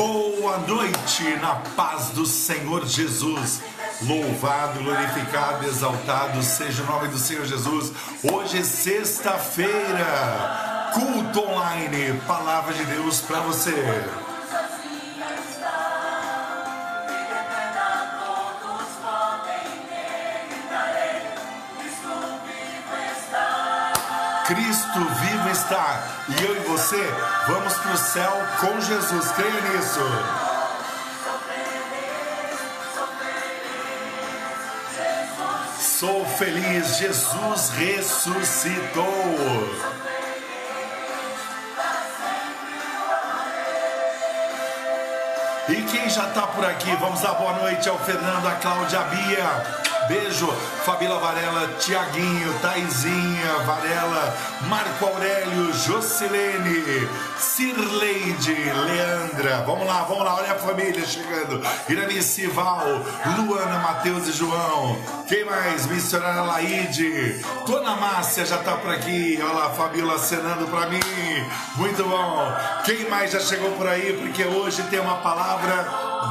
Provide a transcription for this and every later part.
Boa noite na paz do Senhor Jesus. Louvado, glorificado, exaltado seja o nome do Senhor Jesus. Hoje é sexta-feira, culto online, palavra de Deus para você. Cristo vivo está. E eu e você vamos para o céu com Jesus. Creia nisso. Sou feliz, Jesus ressuscitou. E quem já está por aqui, vamos dar boa noite ao Fernando, a Cláudia, a Bia. Beijo, Fabíola Varela, Tiaguinho, Taizinha Varela, Marco Aurélio, Jocilene, Cirleide, Leandra. Vamos lá, vamos lá, olha a família chegando. Iranice Val, Luana, Matheus e João. Quem mais? Missionária Laide. Dona Márcia já tá por aqui. Olha lá, Fabíola acenando para mim. Muito bom. Quem mais já chegou por aí? Porque hoje tem uma palavra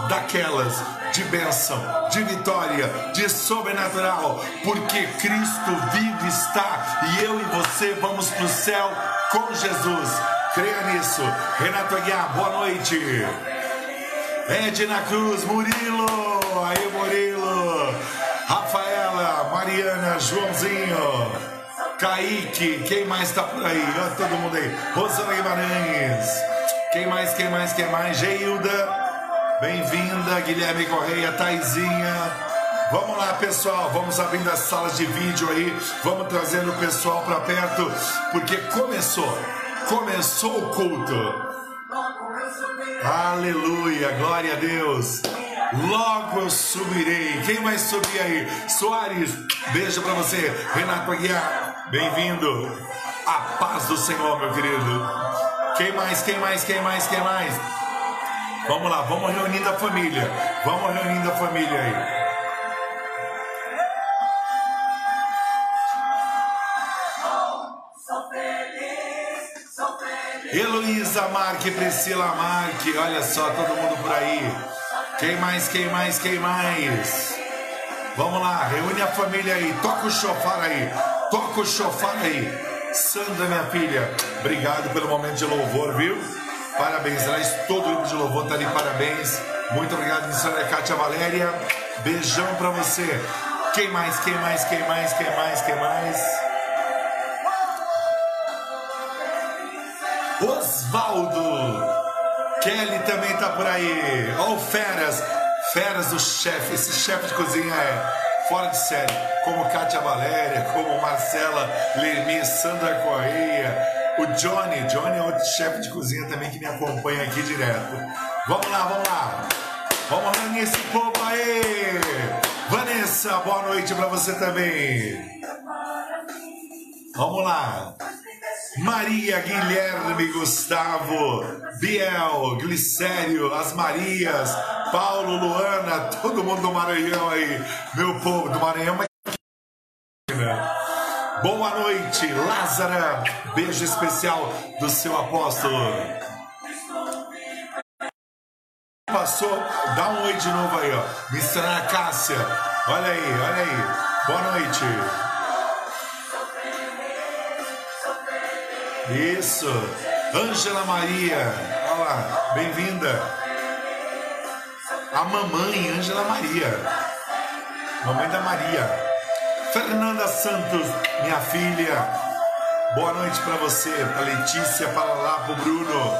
daquelas de bênção, de vitória, de sobrenatural, porque Cristo vivo está e eu e você vamos para o céu com Jesus. Creia nisso. Renato Aguiar, boa noite. Edna Cruz, Murilo, aí Murilo, Rafaela, Mariana, Joãozinho, Kaique, quem mais está por aí? Olha todo mundo aí. Rosana Guimarães, quem mais, quem mais, quem mais? Geilda, Bem-vinda, Guilherme Correia, Taizinha. Vamos lá, pessoal, vamos abrindo as salas de vídeo aí, vamos trazendo o pessoal para perto, porque começou, começou o culto. Aleluia, glória a Deus. Logo eu subirei. Quem vai subir aí? Soares, beijo para você. Renato Aguiar, bem-vindo. A paz do Senhor, meu querido. Quem mais? Quem mais? Quem mais? Quem mais? Vamos lá, vamos reunindo a família. Vamos reunindo a família aí. Heloísa Marque, Priscila Marque, olha só, todo mundo por aí. Quem mais, quem mais, quem mais? Vamos lá, reúne a família aí, toca o chofar aí, toca o chofar aí. Sandra, minha filha, obrigado pelo momento de louvor, viu? Parabéns, aliás, todo o grupo de louvor está de parabéns. Muito obrigado, missionária Kátia Valéria. Beijão para você. Quem mais, quem mais, quem mais, quem mais, quem mais? Osvaldo. Kelly também tá por aí. Ó, oh, Feras. Feras do chefe. Esse chefe de cozinha é fora de série. Como Kátia Valéria, como Marcela Lermi, Sandra Correia. O Johnny, Johnny é outro chefe de cozinha também que me acompanha aqui direto. Vamos lá, vamos lá. Vamos reunir esse povo aí. Vanessa, boa noite para você também. Vamos lá. Maria, Guilherme, Gustavo, Biel, Glicério, as Marias, Paulo, Luana, todo mundo do Maranhão aí. Meu povo do Maranhão, mas Boa noite, Lázara. Beijo especial do seu apóstolo. Passou, dá um oi de novo aí, ó. Missionária Cássia. Olha aí, olha aí. Boa noite. Isso. Ângela Maria. Olha lá, bem-vinda. A mamãe, Ângela Maria. Mamãe da Maria. Fernanda Santos, minha filha. Boa noite para você, para Letícia, para lá, para o Bruno.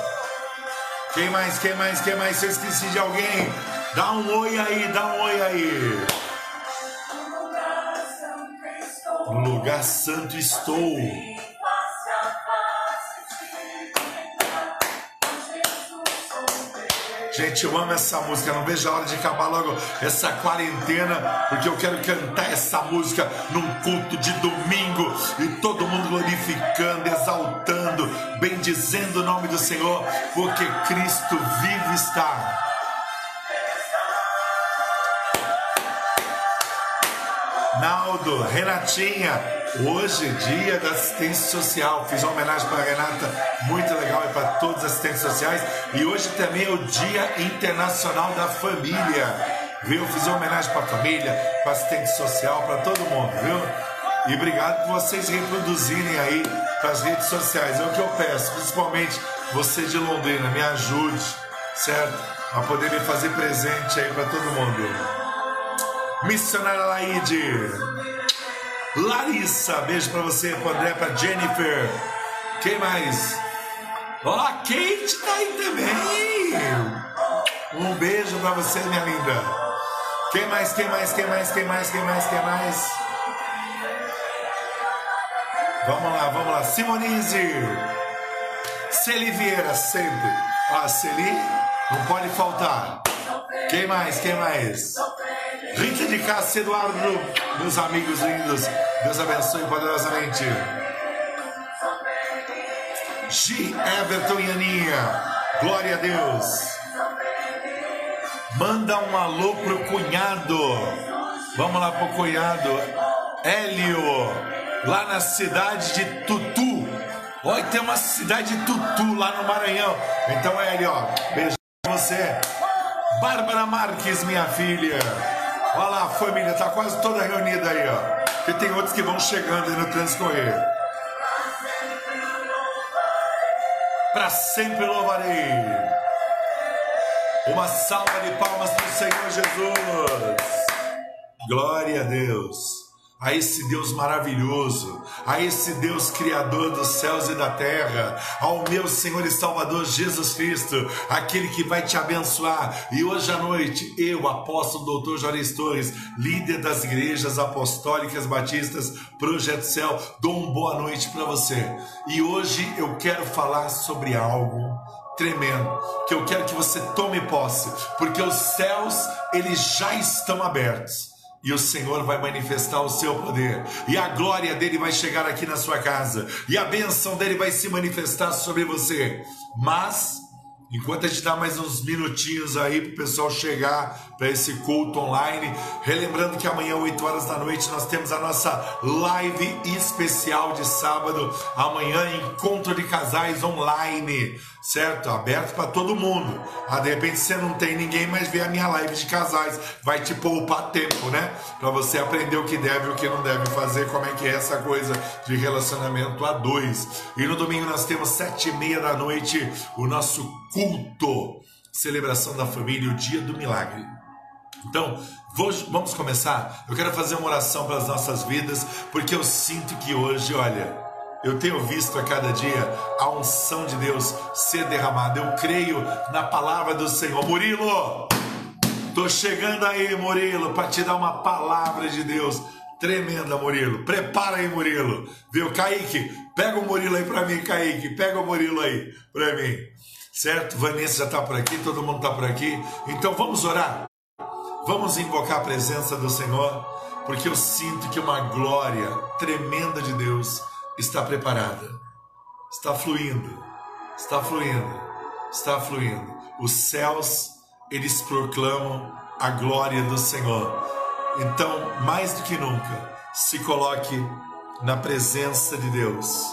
Quem mais, quem mais, quem mais? Se eu esqueci de alguém, dá um oi aí, dá um oi aí. No lugar santo estou. Gente, eu amo essa música. Não vejo a hora de acabar logo essa quarentena, porque eu quero cantar essa música num culto de domingo e todo mundo glorificando, exaltando, bendizendo o nome do Senhor, porque Cristo vivo está. Naldo, Renatinha, hoje dia da assistência social. Fiz uma homenagem para a Renata, muito legal e para todos os assistentes sociais. E hoje também é o Dia Internacional da Família. Viu? Fiz uma homenagem para a família, para assistente social, para todo mundo, viu? E obrigado por vocês reproduzirem aí para as redes sociais. É o que eu peço, principalmente você de Londrina, me ajude, certo? A poder me fazer presente aí para todo mundo. Missionária Laide. Larissa, beijo pra você, pro André, pra Jennifer. Quem mais? Ó, oh, a Kate tá aí também. Um beijo pra você, minha linda. Quem mais, quem mais, quem mais, quem mais, quem mais, quem mais? Vamos lá, vamos lá. Simonize. Celi Vieira, sempre. Ó, Celi, não pode faltar. Quem mais, quem mais? Rita de Cássia Eduardo, meus amigos lindos, Deus abençoe poderosamente. G. Everton e Aninha, glória a Deus. Manda um alô pro cunhado. Vamos lá pro cunhado. Hélio, lá na cidade de Tutu. Olha, tem uma cidade de Tutu lá no Maranhão. Então, Hélio, beijo pra você. Bárbara Marques, minha filha. Olha lá, a família tá quase toda reunida aí, ó. Porque tem outros que vão chegando aí no transcorrer. Para sempre louvarei. Uma salva de palmas para o Senhor Jesus. Glória a Deus a esse Deus maravilhoso, a esse Deus criador dos céus e da terra, ao meu Senhor e Salvador Jesus Cristo, aquele que vai te abençoar. E hoje à noite, eu, apóstolo doutor Juarez Torres, líder das igrejas apostólicas batistas Projeto Céu, dou uma boa noite para você. E hoje eu quero falar sobre algo tremendo, que eu quero que você tome posse, porque os céus eles já estão abertos e o Senhor vai manifestar o seu poder, e a glória dele vai chegar aqui na sua casa, e a bênção dele vai se manifestar sobre você. Mas, enquanto a gente dá mais uns minutinhos aí para o pessoal chegar para esse culto online, relembrando que amanhã, 8 horas da noite, nós temos a nossa live especial de sábado, amanhã, encontro de casais online certo? Aberto para todo mundo. Ah, de repente você não tem ninguém, mas vê a minha live de casais. Vai te poupar tempo, né? Para você aprender o que deve e o que não deve fazer, como é que é essa coisa de relacionamento a dois. E no domingo nós temos sete e meia da noite o nosso culto, celebração da família, o dia do milagre. Então, vamos começar. Eu quero fazer uma oração para as nossas vidas, porque eu sinto que hoje, olha, eu tenho visto a cada dia a unção de Deus ser derramada. Eu creio na palavra do Senhor. Murilo, tô chegando aí, Murilo, para te dar uma palavra de Deus tremenda, Murilo. Prepara aí, Murilo. Viu, Kaique? Pega o Murilo aí para mim, Kaique. Pega o Murilo aí para mim. Certo? Vanessa já está por aqui, todo mundo está por aqui. Então vamos orar. Vamos invocar a presença do Senhor, porque eu sinto que uma glória tremenda de Deus está preparada, está fluindo, está fluindo, está fluindo. Os céus, eles proclamam a glória do Senhor. Então, mais do que nunca, se coloque na presença de Deus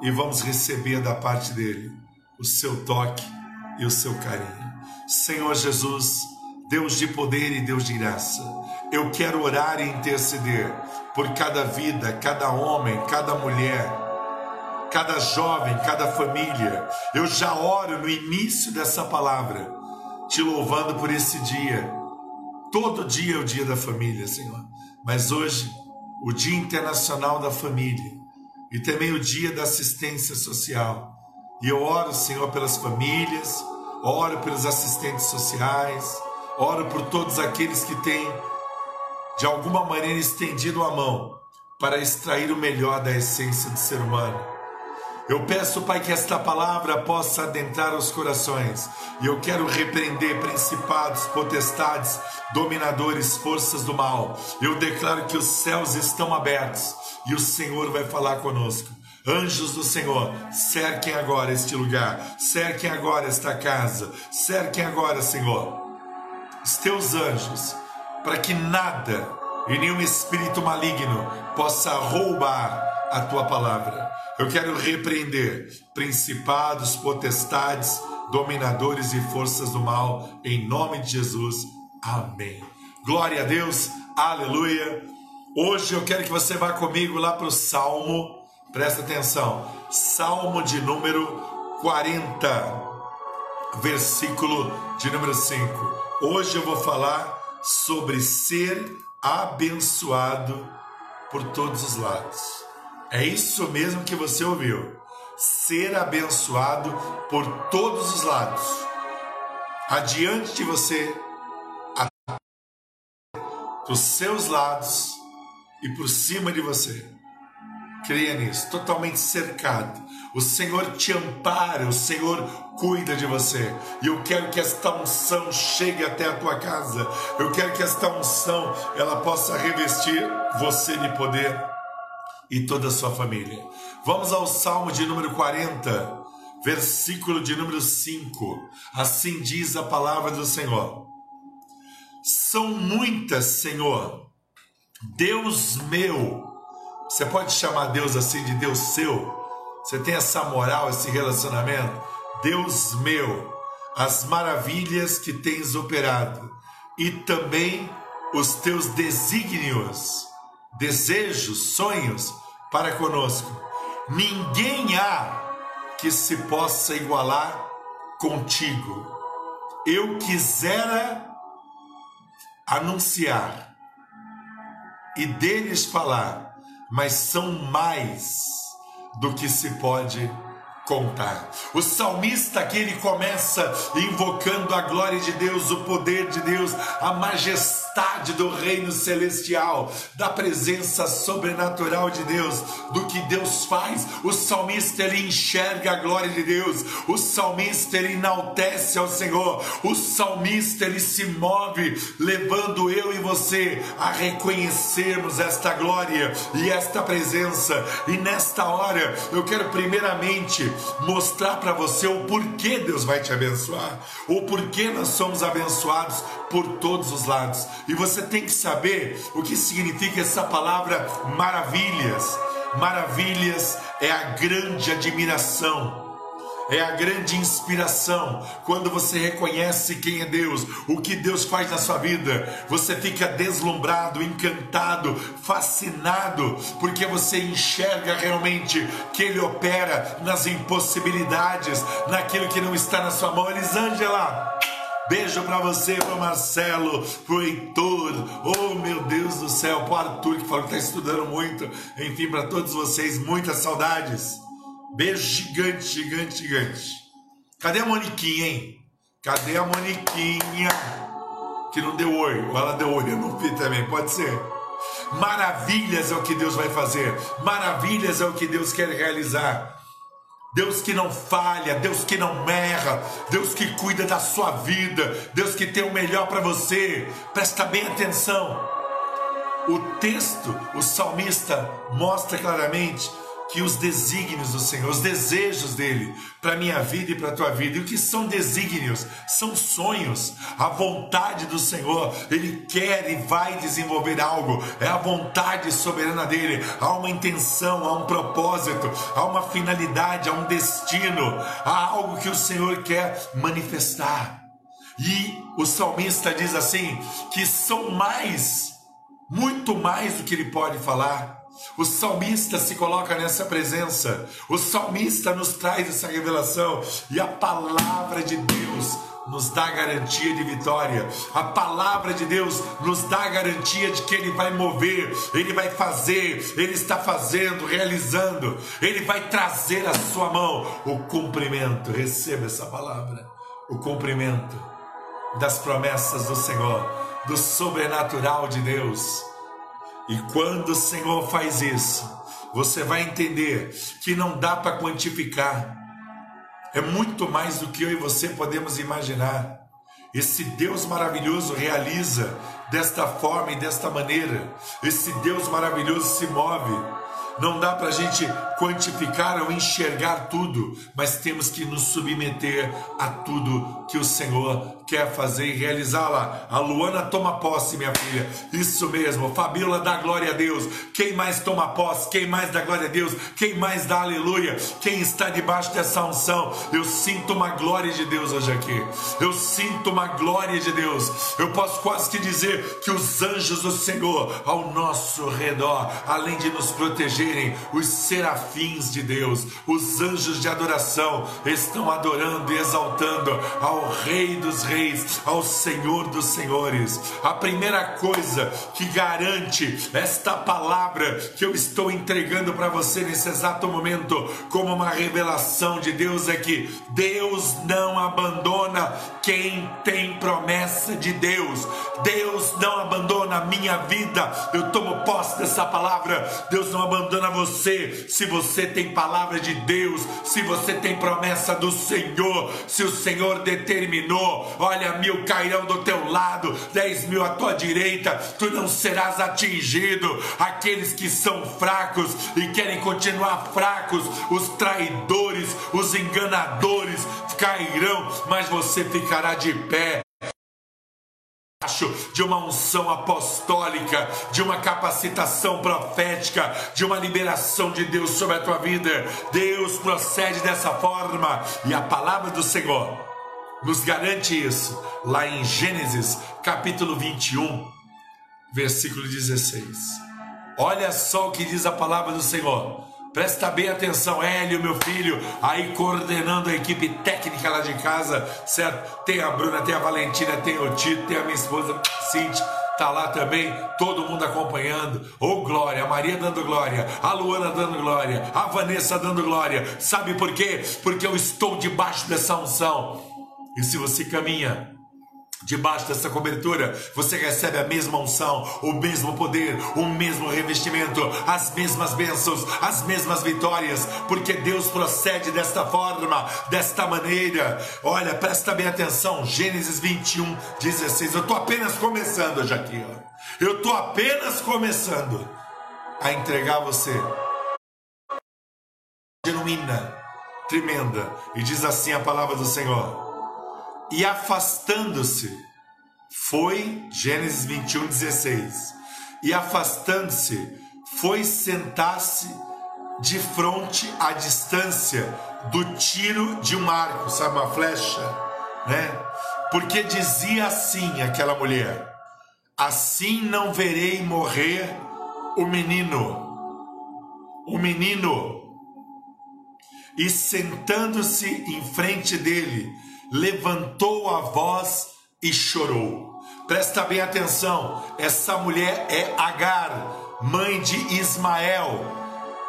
e vamos receber da parte dele o seu toque e o seu carinho. Senhor Jesus, Deus de poder e Deus de graça, eu quero orar e interceder por cada vida, cada homem, cada mulher, cada jovem, cada família. Eu já oro no início dessa palavra, te louvando por esse dia. Todo dia é o dia da família, Senhor. Mas hoje, o Dia Internacional da Família e também o Dia da Assistência Social. E eu oro, Senhor, pelas famílias, oro pelos assistentes sociais, oro por todos aqueles que têm de alguma maneira estendido a mão para extrair o melhor da essência do ser humano. Eu peço, Pai, que esta palavra possa adentrar os corações. E eu quero repreender principados, potestades, dominadores, forças do mal. Eu declaro que os céus estão abertos e o Senhor vai falar conosco. Anjos do Senhor, cerquem agora este lugar, cerquem agora esta casa, cerquem agora, Senhor, os teus anjos para que nada e nenhum espírito maligno possa roubar a tua palavra. Eu quero repreender principados, potestades, dominadores e forças do mal, em nome de Jesus. Amém. Glória a Deus, aleluia. Hoje eu quero que você vá comigo lá para o Salmo, presta atenção, Salmo de número 40, versículo de número 5. Hoje eu vou falar sobre ser abençoado por todos os lados. É isso mesmo que você ouviu. Ser abençoado por todos os lados. Adiante de você, dos seus lados e por cima de você. Creia nisso, totalmente cercado. O Senhor te ampara, o Senhor cuida de você. E eu quero que esta unção chegue até a tua casa. Eu quero que esta unção ela possa revestir você de poder e toda a sua família. Vamos ao Salmo de número 40, versículo de número 5. Assim diz a palavra do Senhor. São muitas, Senhor, Deus meu. Você pode chamar Deus assim de Deus seu? Você tem essa moral, esse relacionamento? Deus meu, as maravilhas que tens operado e também os teus desígnios, desejos, sonhos para conosco. Ninguém há que se possa igualar contigo. Eu quisera anunciar e deles falar, mas são mais do que se pode contar. O salmista aqui ele começa invocando a glória de Deus, o poder de Deus, a majestade do reino celestial, da presença sobrenatural de Deus, do que Deus faz. O salmista ele enxerga a glória de Deus. O salmista ele enaltece ao Senhor. O salmista ele se move levando eu e você a reconhecermos esta glória e esta presença. E nesta hora eu quero primeiramente mostrar para você o porquê Deus vai te abençoar, o porquê nós somos abençoados por todos os lados. E você tem que saber o que significa essa palavra maravilhas. Maravilhas é a grande admiração é a grande inspiração. Quando você reconhece quem é Deus, o que Deus faz na sua vida, você fica deslumbrado, encantado, fascinado, porque você enxerga realmente que Ele opera nas impossibilidades, naquilo que não está na sua mão. Elisângela. Beijo para você, para Marcelo, pro Heitor, oh meu Deus do céu, pro Arthur que falou que está estudando muito, enfim, para todos vocês, muitas saudades. Beijo gigante, gigante, gigante. Cadê a Moniquinha, hein? Cadê a Moniquinha? Que não deu oi. Ou ela deu oi, eu não vi também, pode ser. Maravilhas é o que Deus vai fazer. Maravilhas é o que Deus quer realizar. Deus que não falha, Deus que não erra, Deus que cuida da sua vida, Deus que tem o melhor para você. Presta bem atenção. O texto, o salmista mostra claramente que os desígnios do Senhor, os desejos dele para minha vida e para tua vida. E o que são desígnios? São sonhos. A vontade do Senhor, ele quer e vai desenvolver algo. É a vontade soberana dele. Há uma intenção, há um propósito, há uma finalidade, há um destino, há algo que o Senhor quer manifestar. E o salmista diz assim: que são mais, muito mais do que ele pode falar o salmista se coloca nessa presença. O salmista nos traz essa revelação e a palavra de Deus nos dá garantia de vitória. A palavra de Deus nos dá garantia de que Ele vai mover, Ele vai fazer, Ele está fazendo, realizando, Ele vai trazer à sua mão o cumprimento. Receba essa palavra, o cumprimento das promessas do Senhor, do sobrenatural de Deus. E quando o Senhor faz isso, você vai entender que não dá para quantificar. É muito mais do que eu e você podemos imaginar. Esse Deus maravilhoso realiza desta forma e desta maneira. Esse Deus maravilhoso se move. Não dá para a gente quantificar ou enxergar tudo, mas temos que nos submeter a tudo que o Senhor quer fazer e realizá-la. A Luana toma posse, minha filha. Isso mesmo. Fabiola dá glória a Deus. Quem mais toma posse? Quem mais dá glória a Deus? Quem mais dá aleluia? Quem está debaixo dessa unção? Eu sinto uma glória de Deus hoje aqui. Eu sinto uma glória de Deus. Eu posso quase que dizer que os anjos do Senhor ao nosso redor, além de nos protegerem, os serafins de Deus, os anjos de adoração estão adorando e exaltando ao Rei dos Reis reis, ao Senhor dos senhores. A primeira coisa que garante esta palavra que eu estou entregando para você nesse exato momento, como uma revelação de Deus, é que Deus não abandona quem tem promessa de Deus. Deus não abandona a minha vida. Eu tomo posse dessa palavra. Deus não abandona você. Se você tem palavra de Deus, se você tem promessa do Senhor, se o Senhor determinou, olha, mil cairão do teu lado, dez mil à tua direita, tu não serás atingido. Aqueles que são fracos e querem continuar fracos, os traidores, os enganadores cairão, mas você ficará de pé de uma unção apostólica, de uma capacitação profética, de uma liberação de Deus sobre a tua vida. Deus procede dessa forma e a palavra do Senhor nos garante isso lá em Gênesis capítulo 21, versículo 16. Olha só o que diz a palavra do Senhor. Presta bem atenção, Hélio, meu filho, aí coordenando a equipe técnica lá de casa, certo? Tem a Bruna, tem a Valentina, tem o Tito, tem a minha esposa Cintia, tá lá também, todo mundo acompanhando. Ô oh, glória, a Maria dando glória, a Luana dando glória, a Vanessa dando glória. Sabe por quê? Porque eu estou debaixo dessa unção. E se você caminha Debaixo dessa cobertura, você recebe a mesma unção, o mesmo poder, o mesmo revestimento, as mesmas bênçãos, as mesmas vitórias, porque Deus procede desta forma, desta maneira. Olha, presta bem atenção, Gênesis 21, 16. Eu estou apenas começando ó. eu estou apenas começando a entregar você genuína, tremenda, e diz assim a palavra do Senhor e afastando-se, foi, Gênesis 21, 16, e afastando-se, foi sentar-se de frente à distância do tiro de um arco, sabe, uma flecha, né? Porque dizia assim aquela mulher: Assim não verei morrer o menino. O menino. E sentando-se em frente dele, levantou a voz e chorou. Presta bem atenção, essa mulher é Agar, mãe de Ismael.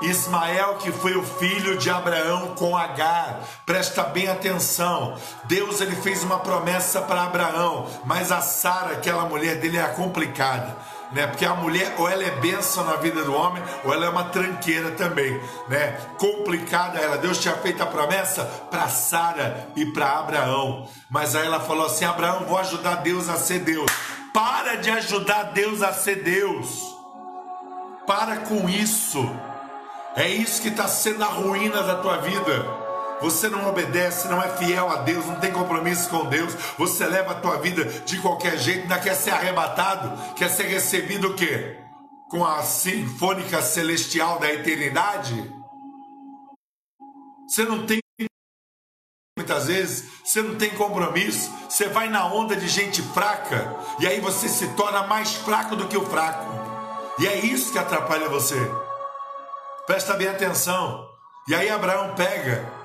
Ismael, que foi o filho de Abraão com Agar, presta bem atenção. Deus ele fez uma promessa para Abraão, mas a Sara, aquela mulher dele, é complicada né? Porque a mulher ou ela é bênção na vida do homem, ou ela é uma tranqueira também, né? Complicada ela. Deus tinha feito a promessa para Sara e para Abraão, mas aí ela falou assim: Abraão, vou ajudar Deus a ser Deus. Para de ajudar Deus a ser Deus. Para com isso. É isso que está sendo a ruína da tua vida. Você não obedece, não é fiel a Deus, não tem compromisso com Deus. Você leva a tua vida de qualquer jeito, ainda quer ser arrebatado, quer ser recebido o quê? Com a sinfônica celestial da eternidade? Você não tem muitas vezes, você não tem compromisso, você vai na onda de gente fraca e aí você se torna mais fraco do que o fraco. E é isso que atrapalha você. Presta bem atenção. E aí Abraão pega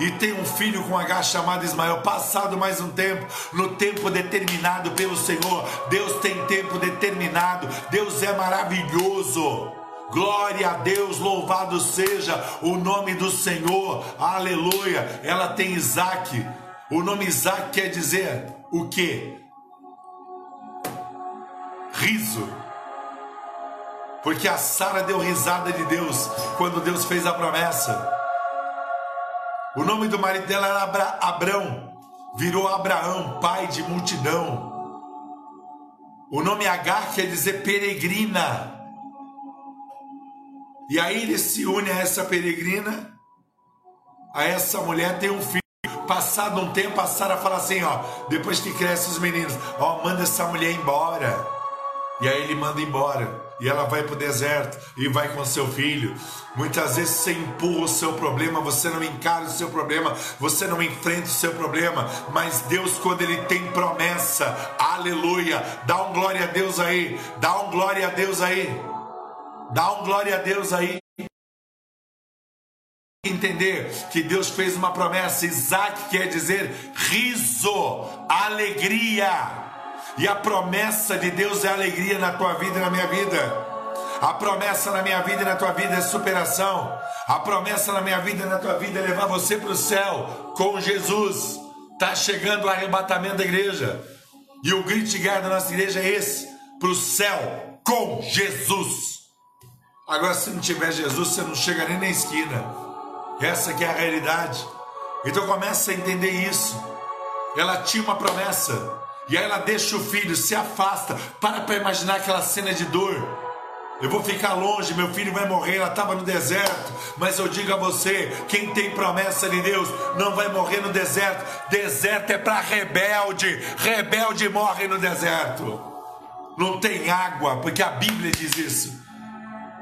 e tem um filho com H chamado Ismael. Passado mais um tempo, no tempo determinado pelo Senhor. Deus tem tempo determinado. Deus é maravilhoso. Glória a Deus, louvado seja o nome do Senhor. Aleluia. Ela tem Isaac. O nome Isaac quer dizer o que? Riso. Porque a Sara deu risada de Deus quando Deus fez a promessa. O nome do marido dela era Abra Abrão, virou Abraão, pai de multidão. O nome Agar quer dizer peregrina. E aí ele se une a essa peregrina, a essa mulher tem um filho. Passado um tempo, a Sara fala assim: ó, depois que cresce os meninos, ó, manda essa mulher embora. E aí ele manda embora. E ela vai para o deserto e vai com seu filho. Muitas vezes você empurra o seu problema, você não encara o seu problema, você não enfrenta o seu problema. Mas Deus, quando Ele tem promessa, aleluia, dá um glória a Deus aí, dá um glória a Deus aí, dá um glória a Deus aí entender que Deus fez uma promessa. Isaac quer dizer riso, alegria. E a promessa de Deus é alegria na tua vida e na minha vida. A promessa na minha vida e na tua vida é superação. A promessa na minha vida e na tua vida é levar você para o céu com Jesus. Está chegando o arrebatamento da igreja. E o grito de guerra da nossa igreja é esse: para o céu com Jesus. Agora, se não tiver Jesus, você não chega nem na esquina. Essa que é a realidade. Então começa a entender isso. Ela tinha uma promessa. E aí ela deixa o filho, se afasta. Para para imaginar aquela cena de dor. Eu vou ficar longe, meu filho vai morrer. Ela estava no deserto. Mas eu digo a você: quem tem promessa de Deus não vai morrer no deserto. Deserto é para rebelde. Rebelde morre no deserto. Não tem água, porque a Bíblia diz isso.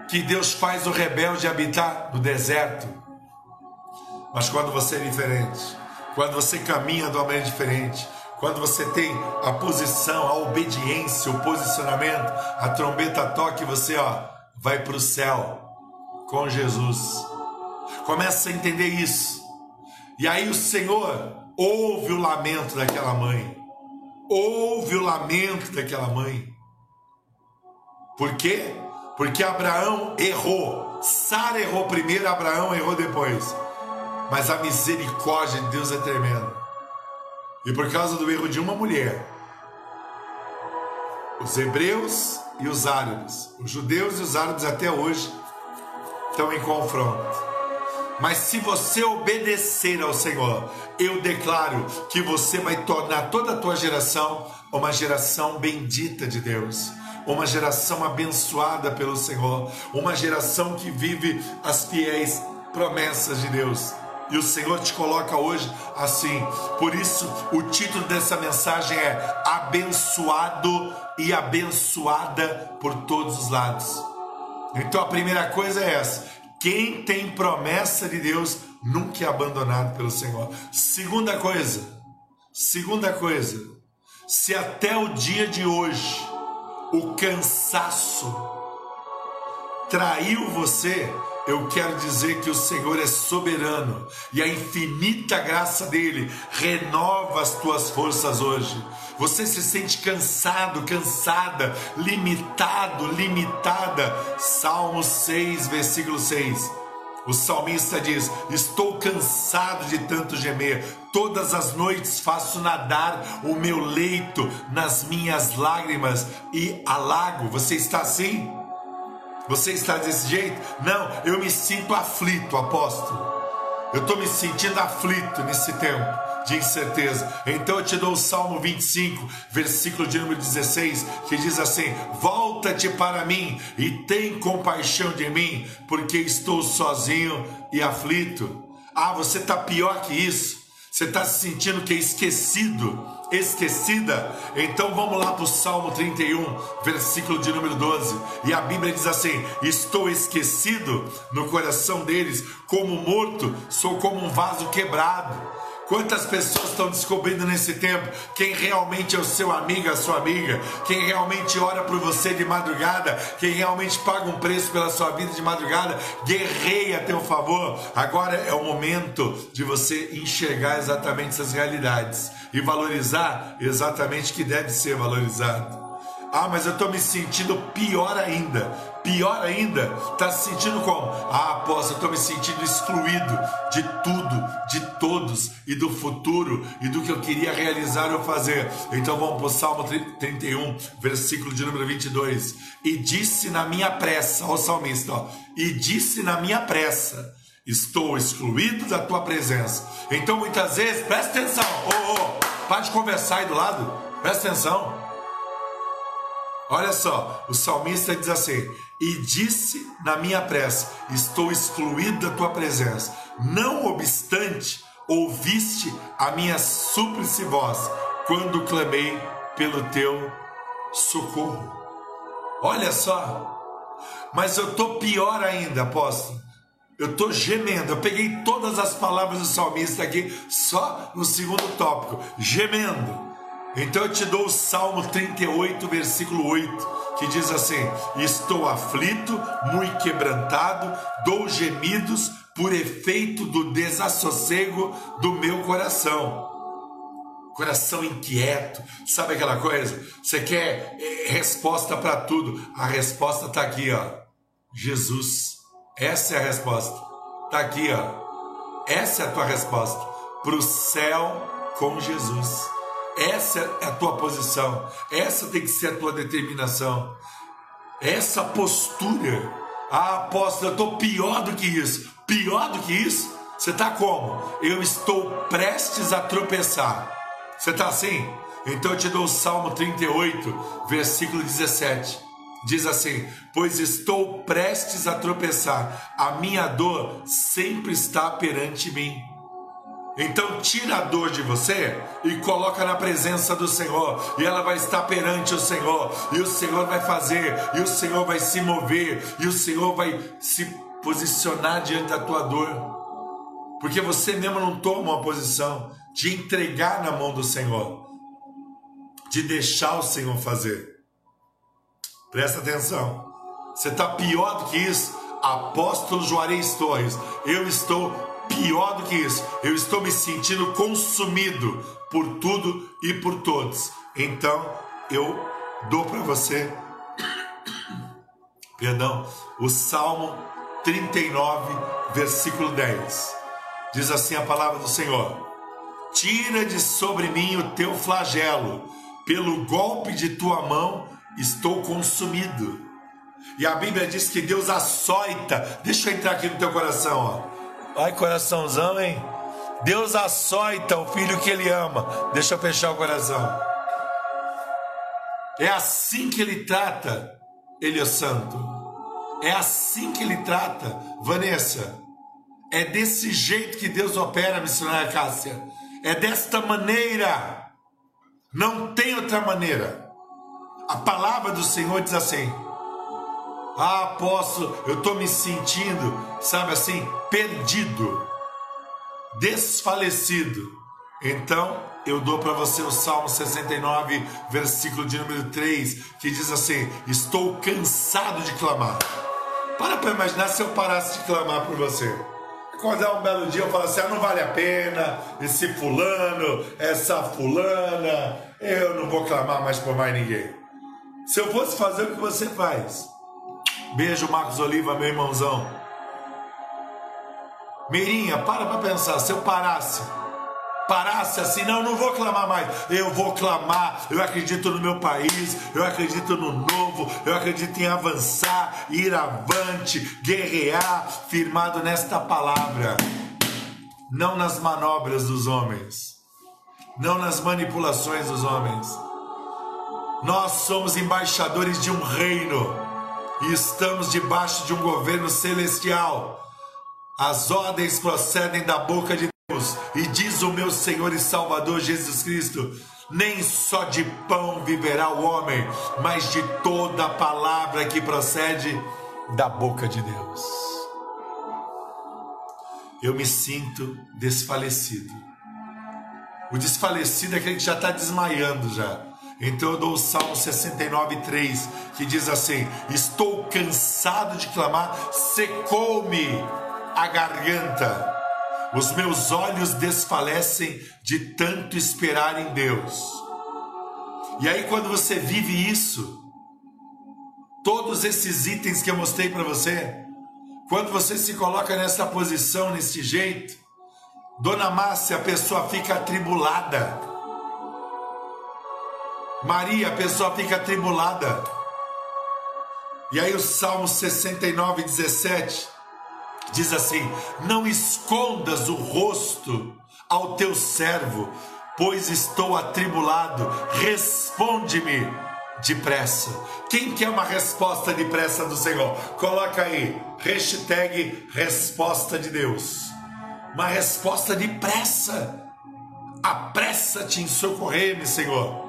Que Deus faz o rebelde habitar no deserto. Mas quando você é diferente, quando você caminha de uma maneira diferente, quando você tem a posição, a obediência, o posicionamento, a trombeta toca e você ó, vai para o céu com Jesus. Começa a entender isso. E aí o Senhor ouve o lamento daquela mãe. Ouve o lamento daquela mãe. Por quê? Porque Abraão errou. Sara errou primeiro, Abraão errou depois mas a misericórdia de Deus é tremenda. E por causa do erro de uma mulher, os hebreus e os árabes, os judeus e os árabes até hoje estão em confronto. Mas se você obedecer ao Senhor, eu declaro que você vai tornar toda a tua geração uma geração bendita de Deus, uma geração abençoada pelo Senhor, uma geração que vive as fiéis promessas de Deus. E o Senhor te coloca hoje assim. Por isso, o título dessa mensagem é Abençoado e abençoada por todos os lados. Então a primeira coisa é essa: quem tem promessa de Deus nunca é abandonado pelo Senhor. Segunda coisa, segunda coisa, se até o dia de hoje o cansaço traiu você, eu quero dizer que o Senhor é soberano e a infinita graça dele renova as tuas forças hoje. Você se sente cansado, cansada, limitado, limitada. Salmo 6, versículo 6. O salmista diz: Estou cansado de tanto gemer, todas as noites faço nadar o meu leito nas minhas lágrimas e alago. Você está assim? Você está desse jeito? Não, eu me sinto aflito, apóstolo. Eu estou me sentindo aflito nesse tempo de incerteza. Então eu te dou o Salmo 25, versículo de número 16, que diz assim: Volta-te para mim e tem compaixão de mim, porque estou sozinho e aflito. Ah, você está pior que isso. Você está se sentindo que é esquecido, esquecida? Então vamos lá para o Salmo 31, versículo de número 12. E a Bíblia diz assim: Estou esquecido no coração deles, como morto, sou como um vaso quebrado. Quantas pessoas estão descobrindo nesse tempo quem realmente é o seu amigo, a sua amiga, quem realmente ora por você de madrugada, quem realmente paga um preço pela sua vida de madrugada, guerreia a teu favor. Agora é o momento de você enxergar exatamente essas realidades e valorizar exatamente o que deve ser valorizado. Ah, mas eu estou me sentindo pior ainda. Pior ainda, está se sentindo como? Ah, apóstolo, eu estou me sentindo excluído de tudo, de todos e do futuro e do que eu queria realizar ou fazer. Então vamos para o Salmo 31, versículo de número 22. E disse na minha pressa, ó salmista, ó, e disse na minha pressa, estou excluído da tua presença. Então muitas vezes, presta atenção, oh, oh, para de conversar aí do lado, presta atenção. Olha só, o salmista diz assim: E disse na minha prece: Estou excluído da tua presença. Não obstante, ouviste a minha súplice voz quando clamei pelo teu socorro. Olha só, mas eu tô pior ainda, apóstolo. Eu tô gemendo. Eu peguei todas as palavras do salmista aqui só no segundo tópico, gemendo. Então eu te dou o Salmo 38, versículo 8, que diz assim: Estou aflito, muito quebrantado, dou gemidos por efeito do desassossego do meu coração. Coração inquieto, sabe aquela coisa? Você quer eh, resposta para tudo? A resposta está aqui, ó. Jesus. Essa é a resposta. Está aqui, ó. Essa é a tua resposta. Para o céu com Jesus. Essa é a tua posição. Essa tem que ser a tua determinação. Essa postura. Ah, apóstolo, eu estou pior do que isso. Pior do que isso? Você está como? Eu estou prestes a tropeçar. Você está assim? Então eu te dou o Salmo 38, versículo 17. Diz assim: Pois estou prestes a tropeçar, a minha dor sempre está perante mim. Então tira a dor de você e coloca na presença do Senhor, e ela vai estar perante o Senhor, e o Senhor vai fazer, e o Senhor vai se mover, e o Senhor vai se posicionar diante da tua dor. Porque você mesmo não toma uma posição de entregar na mão do Senhor, de deixar o Senhor fazer. Presta atenção. Você está pior do que isso? Apóstolo Juarez Torres, eu estou pior do que isso, eu estou me sentindo consumido por tudo e por todos. Então, eu dou para você, perdão, o Salmo 39, versículo 10. Diz assim a palavra do Senhor: Tira de sobre mim o teu flagelo, pelo golpe de tua mão estou consumido. E a Bíblia diz que Deus açoita. Deixa eu entrar aqui no teu coração, ó. Ai, coraçãozão, hein? Deus açoita o filho que ele ama. Deixa eu fechar o coração. É assim que ele trata, ele é santo. É assim que ele trata, Vanessa. É desse jeito que Deus opera, missionária Cássia. É desta maneira. Não tem outra maneira. A palavra do Senhor diz assim: ah, apóstolo, eu estou me sentindo, sabe assim, perdido, desfalecido. Então, eu dou para você o Salmo 69, versículo de número 3, que diz assim: Estou cansado de clamar. Para para imaginar se eu parasse de clamar por você. Acordar um belo dia eu falo assim: ah, não vale a pena, esse fulano, essa fulana, eu não vou clamar mais por mais ninguém. Se eu fosse fazer o que você faz, Beijo, Marcos Oliva, meu irmãozão. Mirinha, para para pensar. Se eu parasse, parasse assim, não, não vou clamar mais. Eu vou clamar. Eu acredito no meu país. Eu acredito no novo. Eu acredito em avançar, ir avante, guerrear, firmado nesta palavra. Não nas manobras dos homens. Não nas manipulações dos homens. Nós somos embaixadores de um reino e estamos debaixo de um governo celestial. As ordens procedem da boca de Deus, e diz o meu Senhor e Salvador Jesus Cristo: nem só de pão viverá o homem, mas de toda a palavra que procede da boca de Deus. Eu me sinto desfalecido. O desfalecido é aquele que já está desmaiando já. Então eu dou o Salmo 69, 3, que diz assim: Estou cansado de clamar, secou-me a garganta, os meus olhos desfalecem de tanto esperar em Deus. E aí, quando você vive isso, todos esses itens que eu mostrei para você, quando você se coloca nessa posição, nesse jeito, Dona Márcia, a pessoa fica atribulada Maria, a pessoa fica atribulada. E aí o Salmo 69, 17 diz assim: Não escondas o rosto ao teu servo, pois estou atribulado. Responde-me depressa. Quem quer uma resposta depressa do Senhor? Coloca aí, hashtag resposta de Deus. Uma resposta depressa. Apressa-te em socorrer-me, Senhor.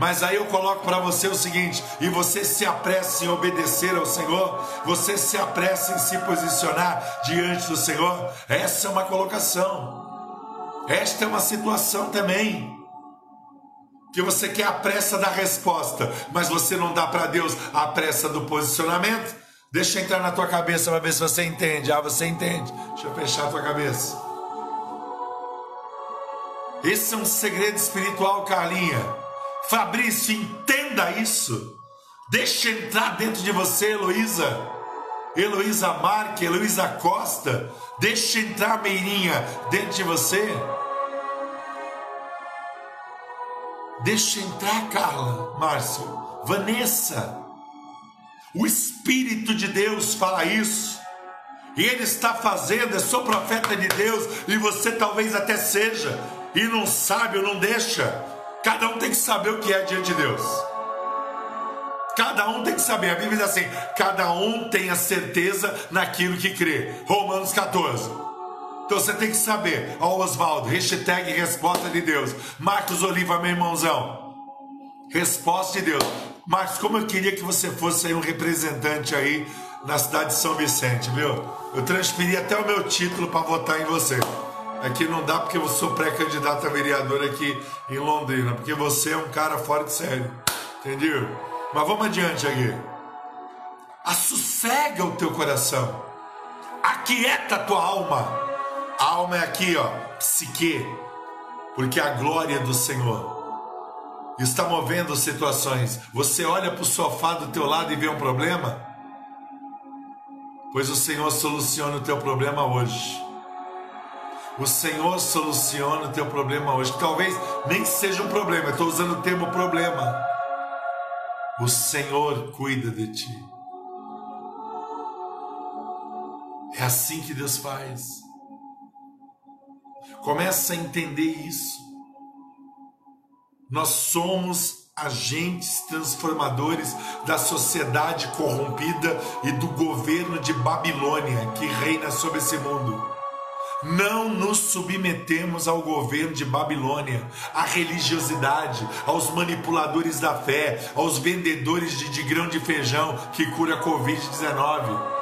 Mas aí eu coloco para você o seguinte: e você se apressa em obedecer ao Senhor, você se apressa em se posicionar diante do Senhor. Essa é uma colocação, esta é uma situação também. Que você quer a pressa da resposta, mas você não dá para Deus a pressa do posicionamento. Deixa entrar na tua cabeça para ver se você entende. Ah, você entende. Deixa eu fechar a tua cabeça. Esse é um segredo espiritual, Carlinha. Fabrício, entenda isso. Deixa entrar dentro de você, Heloísa. Heloísa Marque, Heloísa Costa. Deixa entrar, Meirinha, dentro de você. Deixa entrar, Carla, Márcio, Vanessa. O Espírito de Deus fala isso. E Ele está fazendo, eu sou profeta de Deus, e você talvez até seja, e não sabe ou não deixa. Cada um tem que saber o que é diante de Deus. Cada um tem que saber. A Bíblia diz assim: cada um tem a certeza naquilo que crê. Romanos 14. Então você tem que saber. Ó, Oswaldo, hashtag resposta de Deus. Marcos Oliva, meu irmãozão. Resposta de Deus. Marcos, como eu queria que você fosse aí um representante aí na cidade de São Vicente, viu? Eu transferi até o meu título para votar em você. Aqui não dá porque eu sou pré-candidato a vereador aqui em Londrina, porque você é um cara fora de série. Entendeu? Mas vamos adiante aqui. Assossega o teu coração. Aquieta a tua alma. A alma é aqui, ó, psique. Porque a glória do Senhor está movendo situações. Você olha para o sofá do teu lado e vê um problema? Pois o Senhor soluciona o teu problema hoje. O Senhor soluciona o teu problema hoje. Talvez nem seja um problema, eu estou usando o termo problema. O Senhor cuida de ti. É assim que Deus faz. Começa a entender isso. Nós somos agentes transformadores da sociedade corrompida e do governo de Babilônia que reina sobre esse mundo. Não nos submetemos ao governo de Babilônia, à religiosidade, aos manipuladores da fé, aos vendedores de, de grão de feijão que cura Covid-19.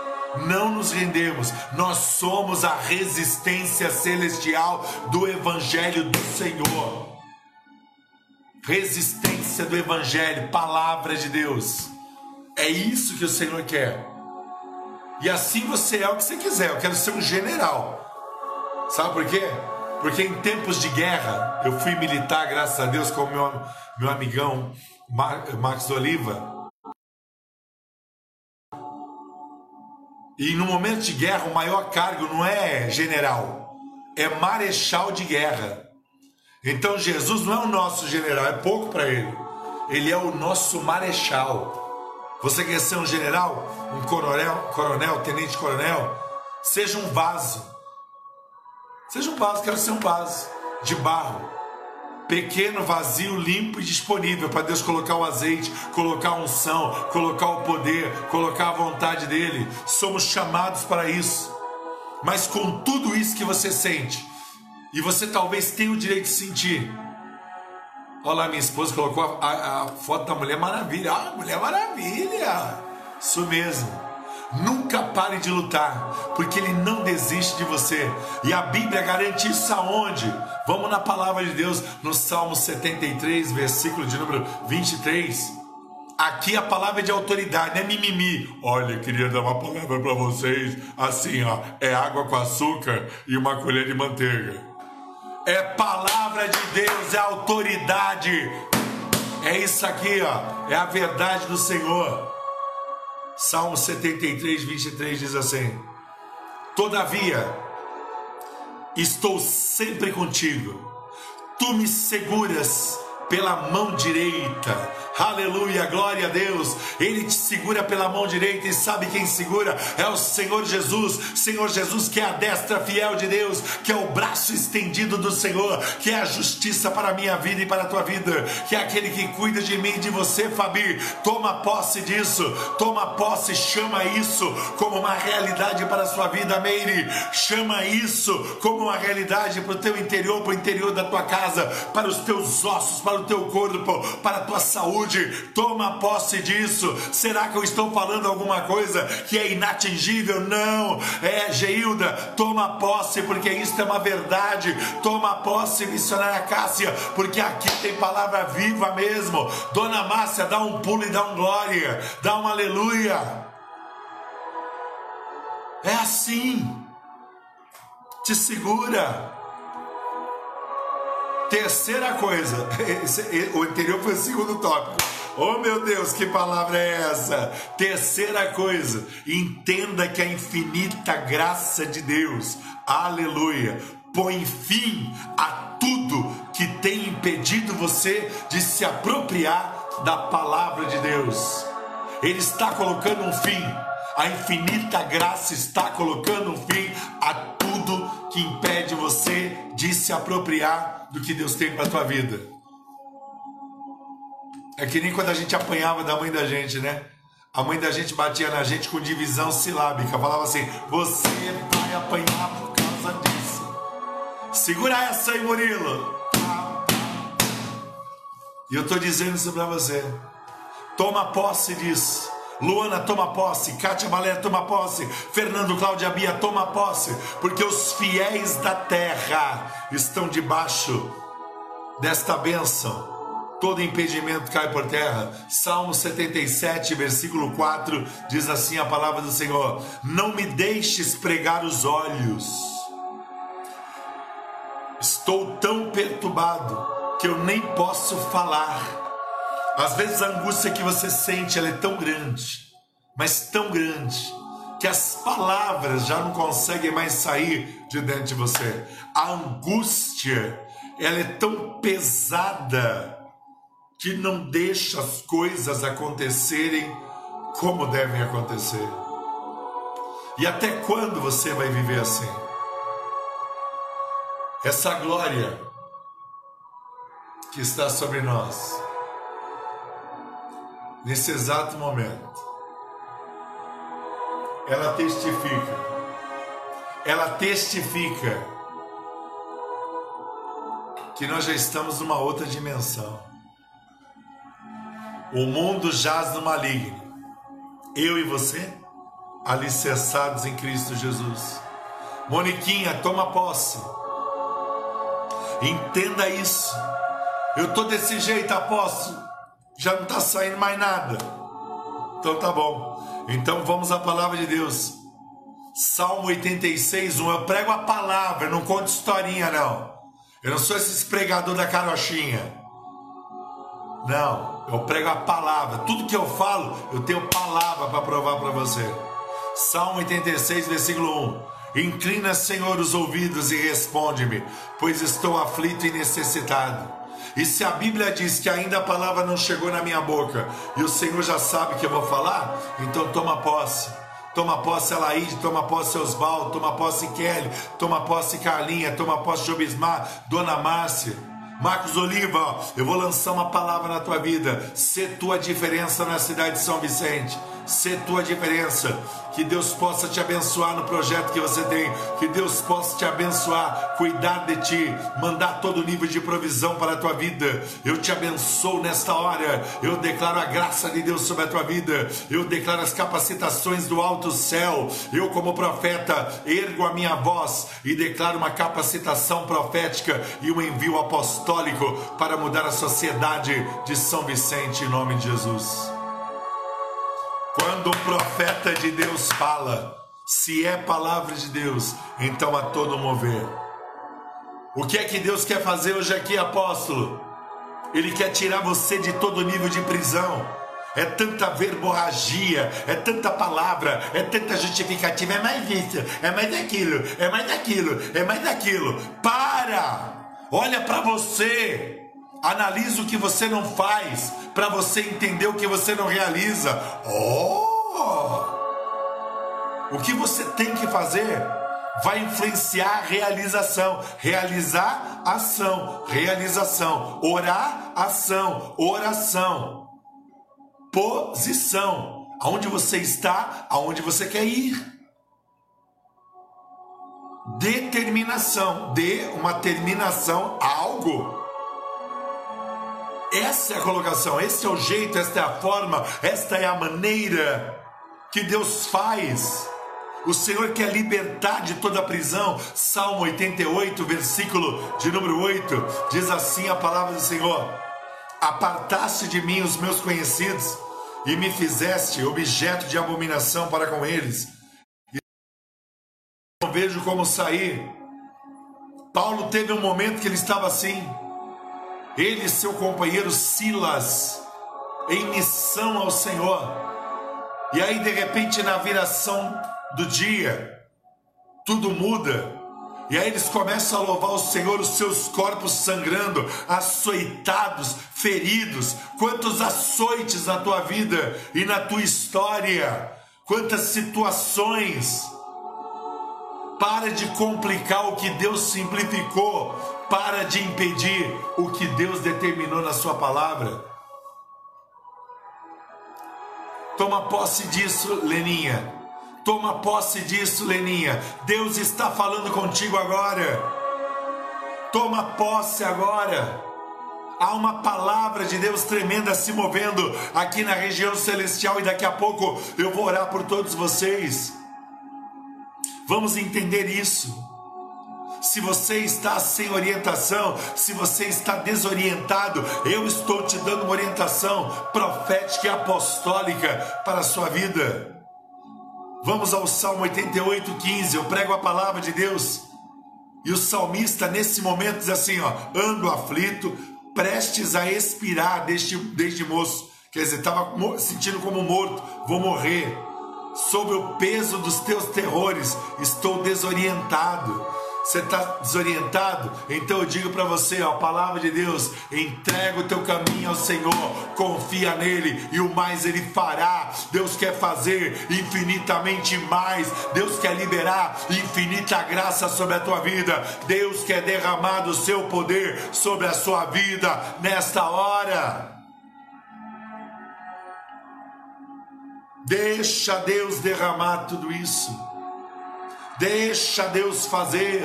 Não nos rendemos, nós somos a resistência celestial do Evangelho do Senhor. Resistência do Evangelho, palavra de Deus. É isso que o Senhor quer. E assim você é o que você quiser. Eu quero ser um general. Sabe por quê? Porque em tempos de guerra, eu fui militar, graças a Deus, com meu, meu amigão Mar, Marcos Oliva. E no momento de guerra, o maior cargo não é general, é marechal de guerra. Então Jesus não é o nosso general, é pouco para ele. Ele é o nosso marechal. Você quer ser um general, um coronel, coronel, tenente coronel? Seja um vaso Seja um vaso, quero ser um vaso de barro. Pequeno, vazio, limpo e disponível para Deus colocar o azeite, colocar a unção, colocar o poder, colocar a vontade dele. Somos chamados para isso. Mas com tudo isso que você sente, e você talvez tenha o direito de sentir. Olha lá, minha esposa colocou a, a, a foto da Mulher Maravilha. Ah, Mulher Maravilha! Isso mesmo. Nunca pare de lutar, porque Ele não desiste de você. E a Bíblia garante isso aonde? Vamos na palavra de Deus, no Salmo 73, versículo de número 23. Aqui a palavra é de autoridade, não é mimimi. Olha, queria dar uma palavra para vocês, assim, ó, é água com açúcar e uma colher de manteiga. É palavra de Deus, é autoridade. É isso aqui, ó, é a verdade do Senhor. Salmo 73, 23 diz assim: Todavia, estou sempre contigo, tu me seguras pela mão direita. Aleluia, glória a Deus. Ele te segura pela mão direita e sabe quem segura? É o Senhor Jesus. Senhor Jesus, que é a destra fiel de Deus, que é o braço estendido do Senhor, que é a justiça para a minha vida e para a tua vida, que é aquele que cuida de mim e de você, Fabi. Toma posse disso, toma posse, chama isso como uma realidade para a sua vida, Meire. Chama isso como uma realidade para o teu interior, para o interior da tua casa, para os teus ossos, para o teu corpo, para a tua saúde saúde, toma posse disso. Será que eu estou falando alguma coisa que é inatingível? Não, é Geilda, toma posse, porque isso é uma verdade. Toma posse, missionária Cássia, porque aqui tem palavra viva mesmo. Dona Márcia, dá um pulo e dá um glória, dá um aleluia. É assim. Te segura. Terceira coisa, esse, o anterior foi o segundo tópico. Oh meu Deus, que palavra é essa? Terceira coisa, entenda que a infinita graça de Deus, aleluia, põe fim a tudo que tem impedido você de se apropriar da palavra de Deus. Ele está colocando um fim, a infinita graça está colocando um fim a tudo que impede você de se apropriar do que Deus tem para tua vida. É que nem quando a gente apanhava da mãe da gente, né? A mãe da gente batia na gente com divisão silábica. Falava assim: Você vai apanhar por causa disso. Segura essa aí, Murilo. E eu estou dizendo isso para você. Toma posse disso. Luana toma posse, Kátia Valéria toma posse, Fernando Cláudia Bia toma posse, porque os fiéis da terra estão debaixo desta bênção. Todo impedimento cai por terra. Salmo 77, versículo 4 diz assim a palavra do Senhor: Não me deixes pregar os olhos. Estou tão perturbado que eu nem posso falar. Às vezes a angústia que você sente ela é tão grande, mas tão grande, que as palavras já não conseguem mais sair de dentro de você. A angústia, ela é tão pesada que não deixa as coisas acontecerem como devem acontecer. E até quando você vai viver assim? Essa glória que está sobre nós nesse exato momento. Ela testifica, ela testifica que nós já estamos numa outra dimensão. O mundo jaz no maligno. Eu e você, alicerçados em Cristo Jesus. Moniquinha, toma posse. Entenda isso. Eu tô desse jeito, apóstolo já não está saindo mais nada. Então tá bom. Então vamos à palavra de Deus. Salmo 86, 1. Eu prego a palavra, não conto historinha, não. Eu não sou esse pregador da carochinha. Não, eu prego a palavra. Tudo que eu falo, eu tenho palavra para provar para você. Salmo 86, versículo 1. Inclina, Senhor, os ouvidos e responde-me, pois estou aflito e necessitado. E se a Bíblia diz que ainda a palavra não chegou na minha boca e o Senhor já sabe que eu vou falar, então toma posse. Toma posse Alaide, toma posse Osvaldo, toma posse Kelly, toma posse Carlinha, toma posse Jobismar, Dona Márcia. Marcos Oliva, eu vou lançar uma palavra na tua vida. Ser tua diferença na cidade de São Vicente ser tua diferença. Que Deus possa te abençoar no projeto que você tem. Que Deus possa te abençoar, cuidar de ti, mandar todo nível de provisão para a tua vida. Eu te abençoo nesta hora. Eu declaro a graça de Deus sobre a tua vida. Eu declaro as capacitações do alto céu. Eu, como profeta, ergo a minha voz e declaro uma capacitação profética e um envio apostólico para mudar a sociedade de São Vicente em nome de Jesus. Quando um profeta de Deus fala, se é palavra de Deus, então a todo mover. O que é que Deus quer fazer hoje aqui, apóstolo? Ele quer tirar você de todo nível de prisão. É tanta verborragia, é tanta palavra, é tanta justificativa, é mais isso, é mais aquilo, é mais aquilo, é mais aquilo. Para! Olha para você. Analisa o que você não faz para você entender o que você não realiza. Oh! O que você tem que fazer vai influenciar a realização. Realizar, ação. Realização. Orar, ação. Oração. Posição. Aonde você está, aonde você quer ir determinação, dê uma terminação a algo. Essa é a colocação, esse é o jeito, esta é a forma, esta é a maneira que Deus faz. O Senhor quer libertar de toda prisão. Salmo 88, versículo de número 8, diz assim a palavra do Senhor: Apartaste de mim os meus conhecidos e me fizeste objeto de abominação para com eles não vejo como sair. Paulo teve um momento que ele estava assim. Ele e seu companheiro Silas, em missão ao Senhor. E aí, de repente, na viração do dia, tudo muda. E aí eles começam a louvar o Senhor, os seus corpos sangrando, açoitados, feridos. Quantos açoites na tua vida e na tua história, quantas situações para de complicar o que Deus simplificou. Para de impedir o que Deus determinou na Sua palavra. Toma posse disso, Leninha. Toma posse disso, Leninha. Deus está falando contigo agora. Toma posse agora. Há uma palavra de Deus tremenda se movendo aqui na região celestial e daqui a pouco eu vou orar por todos vocês. Vamos entender isso. Se você está sem orientação, se você está desorientado, eu estou te dando uma orientação profética e apostólica para a sua vida. Vamos ao Salmo 88, 15. Eu prego a palavra de Deus. E o salmista, nesse momento, diz assim: ó, ando aflito, prestes a expirar deste, moço. Quer dizer, estava sentindo como morto, vou morrer sob o peso dos teus terrores, estou desorientado. Você está desorientado? Então eu digo para você, ó, a palavra de Deus: entrega o teu caminho ao Senhor, confia nele e o mais ele fará. Deus quer fazer infinitamente mais. Deus quer liberar infinita graça sobre a tua vida. Deus quer derramar do seu poder sobre a sua vida nesta hora. Deixa Deus derramar tudo isso. Deixa Deus fazer.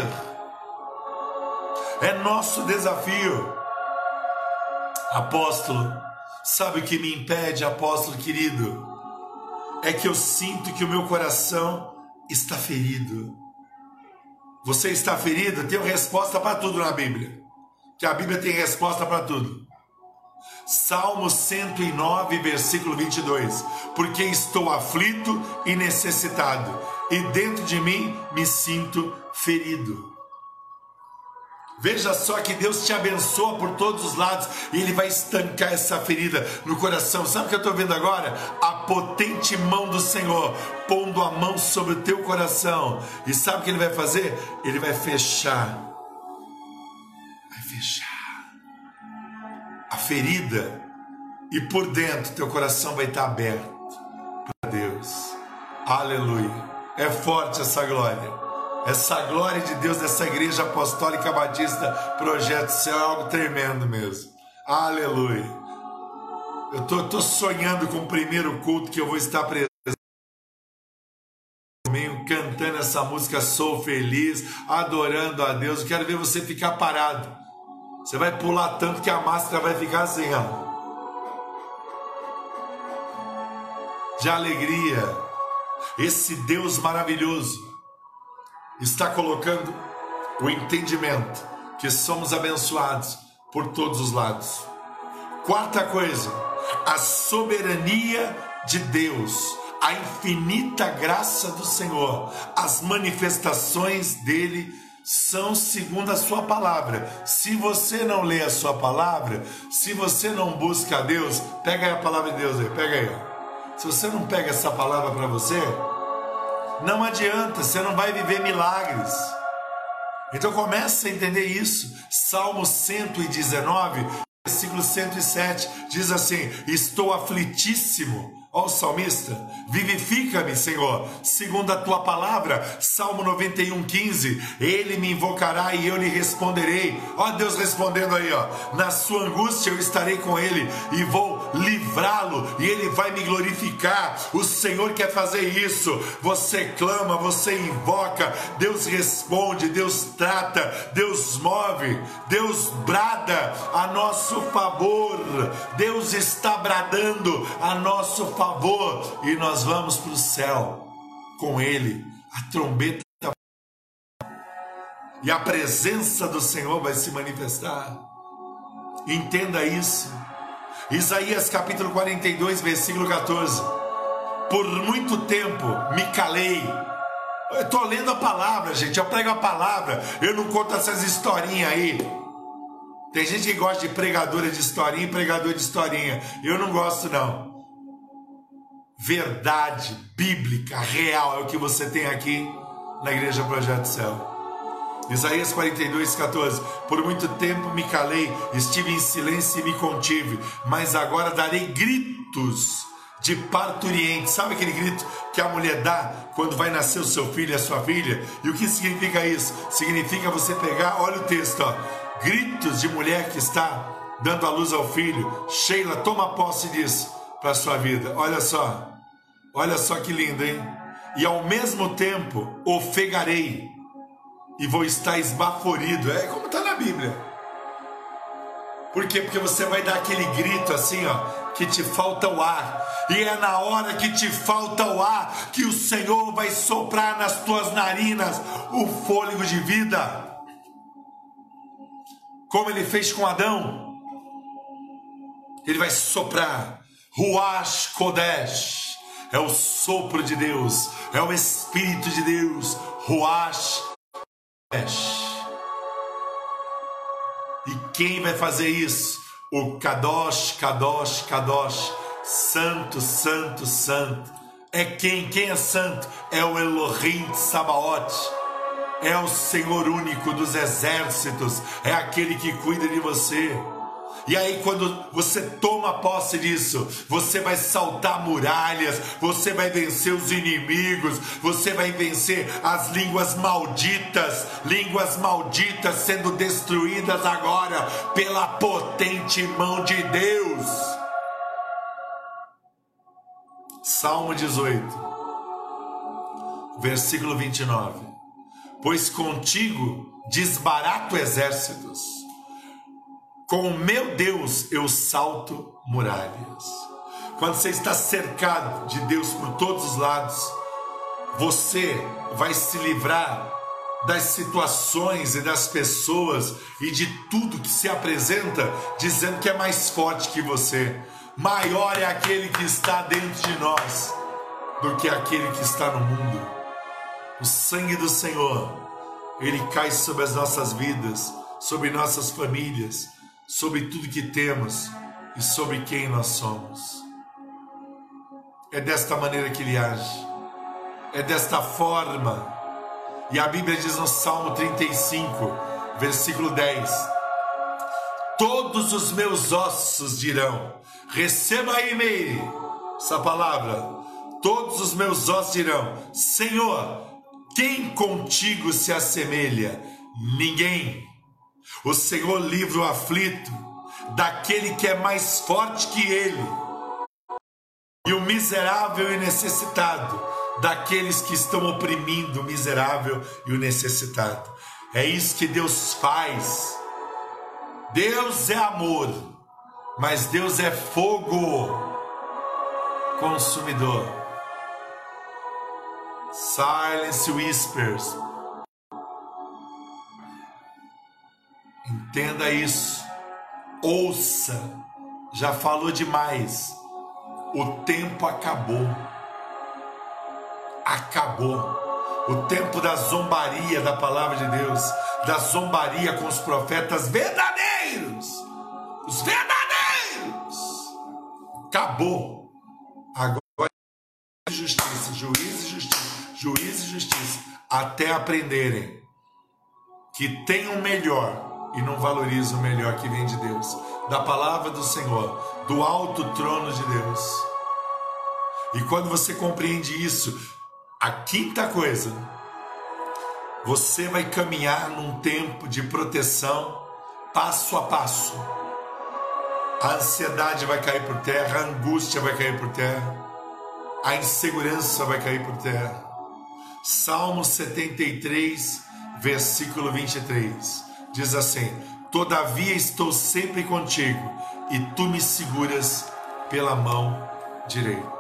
É nosso desafio. Apóstolo, sabe o que me impede, apóstolo querido? É que eu sinto que o meu coração está ferido. Você está ferido? Tem resposta para tudo na Bíblia. Que a Bíblia tem resposta para tudo. Salmo 109, versículo 22. Porque estou aflito e necessitado, e dentro de mim me sinto ferido. Veja só que Deus te abençoa por todos os lados e Ele vai estancar essa ferida no coração. Sabe o que eu estou vendo agora? A potente mão do Senhor pondo a mão sobre o teu coração. E sabe o que Ele vai fazer? Ele vai fechar. Vai fechar a ferida e por dentro teu coração vai estar aberto para Deus. Aleluia. É forte essa glória. Essa glória de Deus dessa igreja apostólica batista Projeto Céu é algo tremendo mesmo. Aleluia. Eu tô, tô sonhando com o primeiro culto que eu vou estar presente cantando essa música Sou Feliz, adorando a Deus. Eu quero ver você ficar parado você vai pular tanto que a máscara vai ficar assim, ó. De alegria. Esse Deus maravilhoso está colocando o entendimento que somos abençoados por todos os lados. Quarta coisa, a soberania de Deus, a infinita graça do Senhor, as manifestações dele são segundo a sua palavra. Se você não lê a sua palavra, se você não busca a Deus, pega aí a palavra de Deus aí, pega aí. Se você não pega essa palavra para você, não adianta, você não vai viver milagres. Então comece a entender isso. Salmo 119, versículo 107 diz assim: Estou aflitíssimo Ó salmista, vivifica-me, Senhor, segundo a tua palavra. Salmo 91, 15. Ele me invocará e eu lhe responderei. Ó Deus respondendo aí, ó. Na sua angústia eu estarei com ele e vou livrá-lo e ele vai me glorificar. O Senhor quer fazer isso. Você clama, você invoca, Deus responde, Deus trata, Deus move, Deus brada a nosso favor. Deus está bradando a nosso favor e nós vamos para o céu com Ele. A trombeta e a presença do Senhor vai se manifestar. Entenda isso. Isaías capítulo 42, versículo 14. Por muito tempo me calei. Eu estou lendo a palavra, gente. Eu prego a palavra. Eu não conto essas historinhas aí. Tem gente que gosta de pregadora de historinha e pregador de historinha. Eu não gosto, não verdade bíblica, real, é o que você tem aqui na Igreja Projeto Céu. Isaías 42, 14. Por muito tempo me calei, estive em silêncio e me contive, mas agora darei gritos de parturiente. Sabe aquele grito que a mulher dá quando vai nascer o seu filho e a sua filha? E o que significa isso? Significa você pegar, olha o texto, ó, gritos de mulher que está dando a luz ao filho. Sheila, toma posse disso para a sua vida. Olha só. Olha só que lindo, hein? E ao mesmo tempo ofegarei e vou estar esbaforido. É como está na Bíblia. Por quê? Porque você vai dar aquele grito assim, ó, que te falta o ar. E é na hora que te falta o ar que o Senhor vai soprar nas tuas narinas o fôlego de vida. Como ele fez com Adão. Ele vai soprar Ruach Kodesh, é o sopro de Deus, é o Espírito de Deus, Ruach E quem vai fazer isso? O Kadosh, Kadosh, Kadosh, Santo, Santo, Santo. É quem? Quem é santo? É o Elohim de Sabaoth. É o Senhor único dos exércitos. É aquele que cuida de você. E aí, quando você toma posse disso, você vai saltar muralhas, você vai vencer os inimigos, você vai vencer as línguas malditas, línguas malditas sendo destruídas agora pela potente mão de Deus. Salmo 18, versículo 29. Pois contigo desbarato exércitos com o meu Deus eu salto muralhas. Quando você está cercado de Deus por todos os lados, você vai se livrar das situações e das pessoas e de tudo que se apresenta dizendo que é mais forte que você. Maior é aquele que está dentro de nós do que aquele que está no mundo. O sangue do Senhor, ele cai sobre as nossas vidas, sobre nossas famílias, sobre tudo que temos e sobre quem nós somos. É desta maneira que ele age, é desta forma. E a Bíblia diz no Salmo 35, versículo 10: Todos os meus ossos dirão, receba aí, Meire, essa palavra. Todos os meus ossos dirão: Senhor, quem contigo se assemelha? Ninguém. O Senhor livra o aflito daquele que é mais forte que ele, e o miserável e necessitado daqueles que estão oprimindo o miserável e o necessitado. É isso que Deus faz. Deus é amor, mas Deus é fogo consumidor. Silence whispers Entenda isso. Ouça. Já falou demais. O tempo acabou. Acabou. O tempo da zombaria da palavra de Deus, da zombaria com os profetas verdadeiros. Os verdadeiros. Acabou. Agora justiça, juízo e justiça, juízo e justiça, até aprenderem que tem o melhor e não valoriza o melhor que vem de Deus, da palavra do Senhor, do alto trono de Deus. E quando você compreende isso, a quinta coisa, você vai caminhar num tempo de proteção passo a passo. A ansiedade vai cair por terra, a angústia vai cair por terra, a insegurança vai cair por terra. Salmo 73, versículo 23 diz assim: Todavia estou sempre contigo e tu me seguras pela mão direita.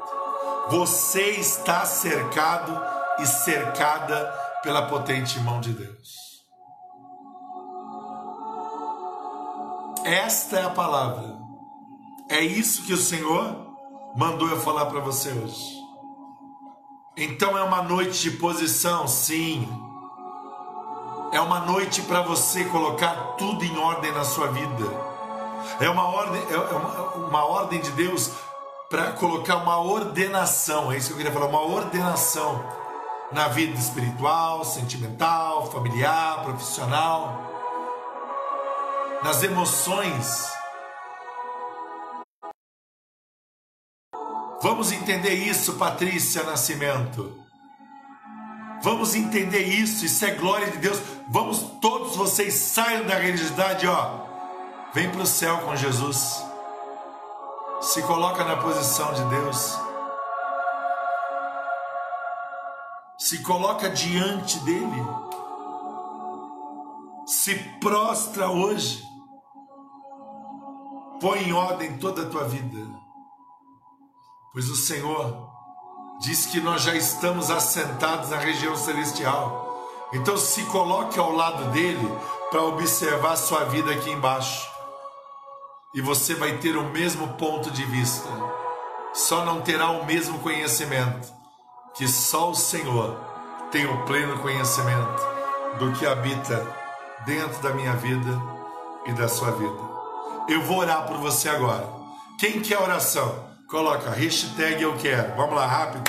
Você está cercado e cercada pela potente mão de Deus. Esta é a palavra. É isso que o Senhor mandou eu falar para você hoje. Então é uma noite de posição, sim. É uma noite para você colocar tudo em ordem na sua vida. É uma ordem, é uma, uma ordem de Deus para colocar uma ordenação. É isso que eu queria falar, uma ordenação na vida espiritual, sentimental, familiar, profissional, nas emoções. Vamos entender isso, Patrícia Nascimento. Vamos entender isso, isso é glória de Deus. Vamos todos vocês saiam da religiosidade, ó. Vem para o céu com Jesus. Se coloca na posição de Deus. Se coloca diante dele. Se prostra hoje. Põe em ordem toda a tua vida. Pois o Senhor diz que nós já estamos assentados na região celestial. Então se coloque ao lado dele para observar sua vida aqui embaixo. E você vai ter o mesmo ponto de vista. Só não terá o mesmo conhecimento, que só o Senhor tem o pleno conhecimento do que habita dentro da minha vida e da sua vida. Eu vou orar por você agora. Quem quer oração? Coloca hashtag eu quero. Vamos lá, rápido.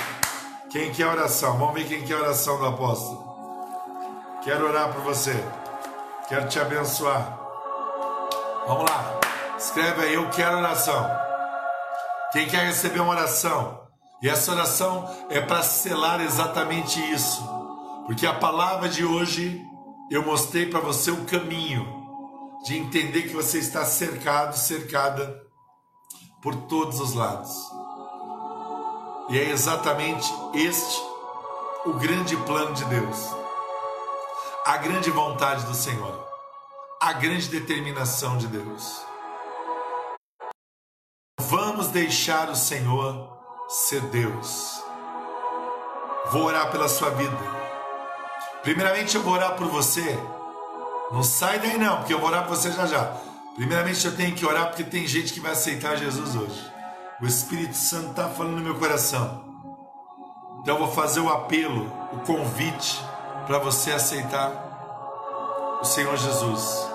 Quem quer oração? Vamos ver quem quer oração do apóstolo. Quero orar por você. Quero te abençoar. Vamos lá. Escreve aí, eu quero oração. Quem quer receber uma oração? E essa oração é para selar exatamente isso. Porque a palavra de hoje eu mostrei para você o caminho de entender que você está cercado, cercada por todos os lados. E é exatamente este o grande plano de Deus, a grande vontade do Senhor, a grande determinação de Deus. Vamos deixar o Senhor ser Deus. Vou orar pela sua vida. Primeiramente, eu vou orar por você. Não sai daí, não, porque eu vou orar por você já já. Primeiramente eu tenho que orar porque tem gente que vai aceitar Jesus hoje. O Espírito Santo está falando no meu coração. Então eu vou fazer o apelo, o convite para você aceitar o Senhor Jesus.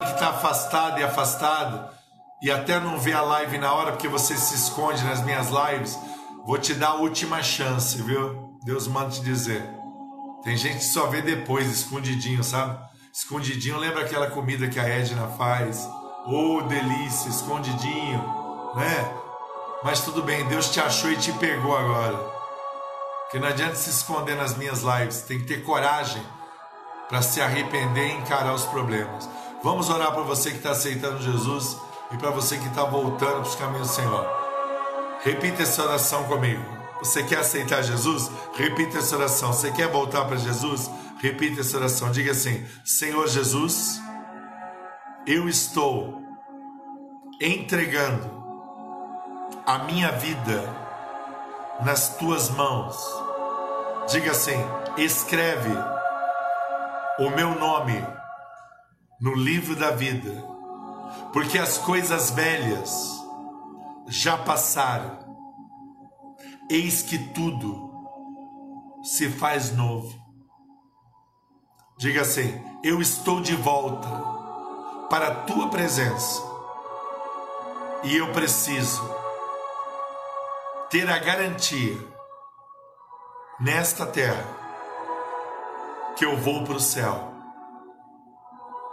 Que está afastado e afastado e até não vê a live na hora porque você se esconde nas minhas lives, vou te dar a última chance, viu? Deus manda te dizer. Tem gente que só vê depois, escondidinho, sabe? Escondidinho, lembra aquela comida que a Edna faz? Oh, delícia, escondidinho, né? Mas tudo bem, Deus te achou e te pegou agora. Porque não adianta se esconder nas minhas lives, tem que ter coragem para se arrepender e encarar os problemas. Vamos orar para você que está aceitando Jesus e para você que está voltando para os caminhos do Senhor. Repita essa oração comigo. Você quer aceitar Jesus? Repita essa oração. Você quer voltar para Jesus? Repita essa oração. Diga assim: Senhor Jesus, eu estou entregando a minha vida nas tuas mãos. Diga assim: escreve o meu nome no livro da vida, porque as coisas velhas já passaram, eis que tudo se faz novo. Diga assim: Eu estou de volta para a tua presença e eu preciso ter a garantia nesta terra que eu vou para o céu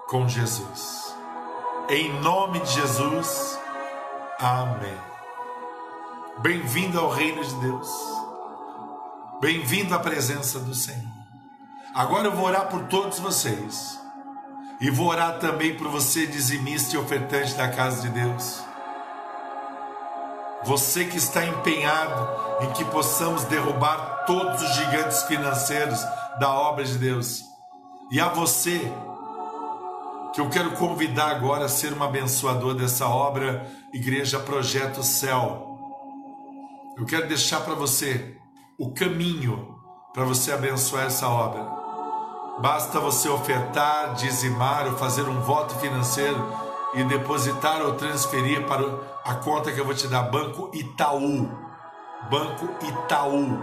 com Jesus. Em nome de Jesus, amém. Bem-vindo ao reino de Deus. Bem-vindo à presença do Senhor. Agora eu vou orar por todos vocês. E vou orar também por você, dizimista e ofertante da casa de Deus. Você que está empenhado em que possamos derrubar todos os gigantes financeiros da obra de Deus. E a você que eu quero convidar agora a ser um abençoador dessa obra, Igreja Projeto Céu. Eu quero deixar para você o caminho para você abençoar essa obra. Basta você ofertar, dizimar ou fazer um voto financeiro e depositar ou transferir para a conta que eu vou te dar, Banco Itaú. Banco Itaú.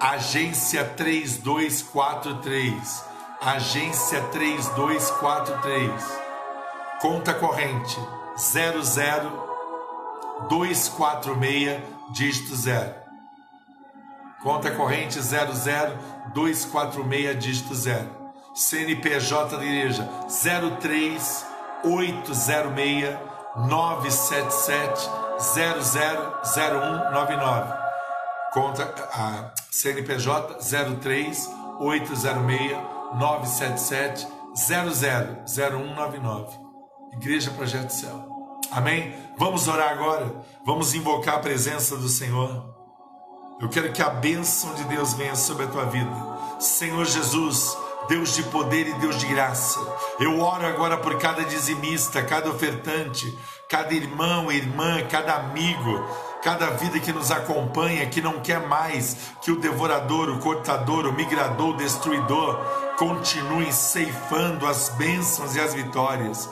Agência 3243 agência 3243, conta corrente 00246, dígito 0. Conta corrente 00246, dígito 0. CNPJ da igreja 03806 977 000199. Conta a CNPJ 03806 977 000199. Igreja Projeto Céu. Amém? Vamos orar agora. Vamos invocar a presença do Senhor. Eu quero que a bênção de Deus venha sobre a tua vida. Senhor Jesus, Deus de poder e Deus de graça. Eu oro agora por cada dizimista, cada ofertante, cada irmão, irmã, cada amigo cada vida que nos acompanha, que não quer mais que o devorador, o cortador, o migrador, o destruidor continue ceifando as bênçãos e as vitórias.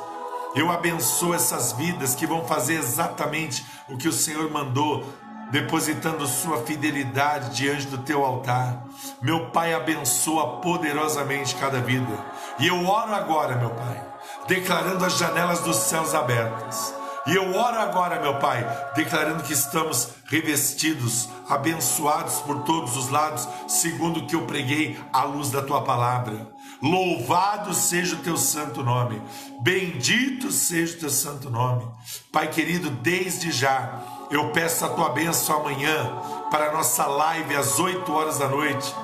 Eu abençoo essas vidas que vão fazer exatamente o que o Senhor mandou, depositando sua fidelidade diante do teu altar. Meu Pai abençoa poderosamente cada vida. E eu oro agora, meu Pai, declarando as janelas dos céus abertas e eu oro agora, meu Pai, declarando que estamos revestidos, abençoados por todos os lados, segundo o que eu preguei à luz da tua palavra. Louvado seja o teu santo nome, bendito seja o teu santo nome. Pai querido, desde já eu peço a tua bênção amanhã para a nossa live às 8 horas da noite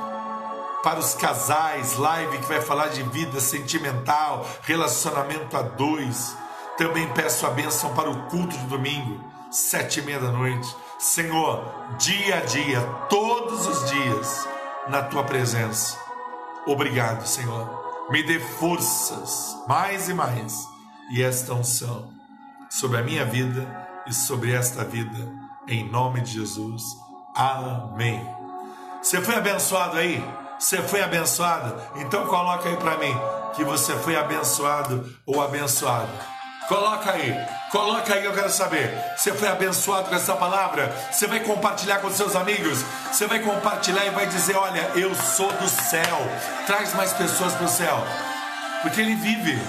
para os casais, live que vai falar de vida sentimental, relacionamento a dois. Também peço a bênção para o culto de domingo, sete e meia da noite. Senhor, dia a dia, todos os dias, na tua presença. Obrigado, Senhor. Me dê forças, mais e mais, e esta unção sobre a minha vida e sobre esta vida, em nome de Jesus. Amém. Você foi abençoado aí? Você foi abençoado? Então coloca aí para mim que você foi abençoado ou abençoado. Coloca aí, coloca aí, eu quero saber. Você foi abençoado com essa palavra? Você vai compartilhar com seus amigos? Você vai compartilhar e vai dizer: Olha, eu sou do céu. Traz mais pessoas para o céu, porque ele vive.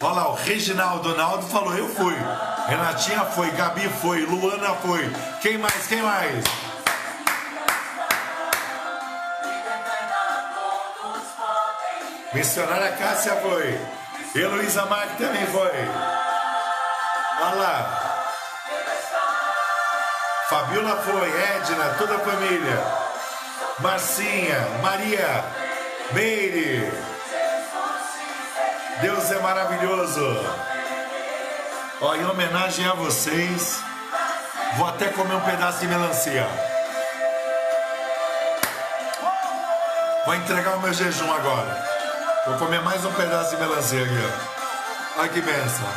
Olha lá, o Reginaldo Donaldo falou: Eu fui. Renatinha foi, Gabi foi, Luana foi. Quem mais? Quem mais? Missionária Cássia foi. Heloísa Marques também foi. Olha lá. Fabiola foi, Edna, toda a família. Marcinha, Maria, Meire. Deus é maravilhoso. Ó, em homenagem a vocês, vou até comer um pedaço de melancia. Vou entregar o meu jejum agora. Vou comer mais um pedaço de melancia aqui, ó. Olha que benção.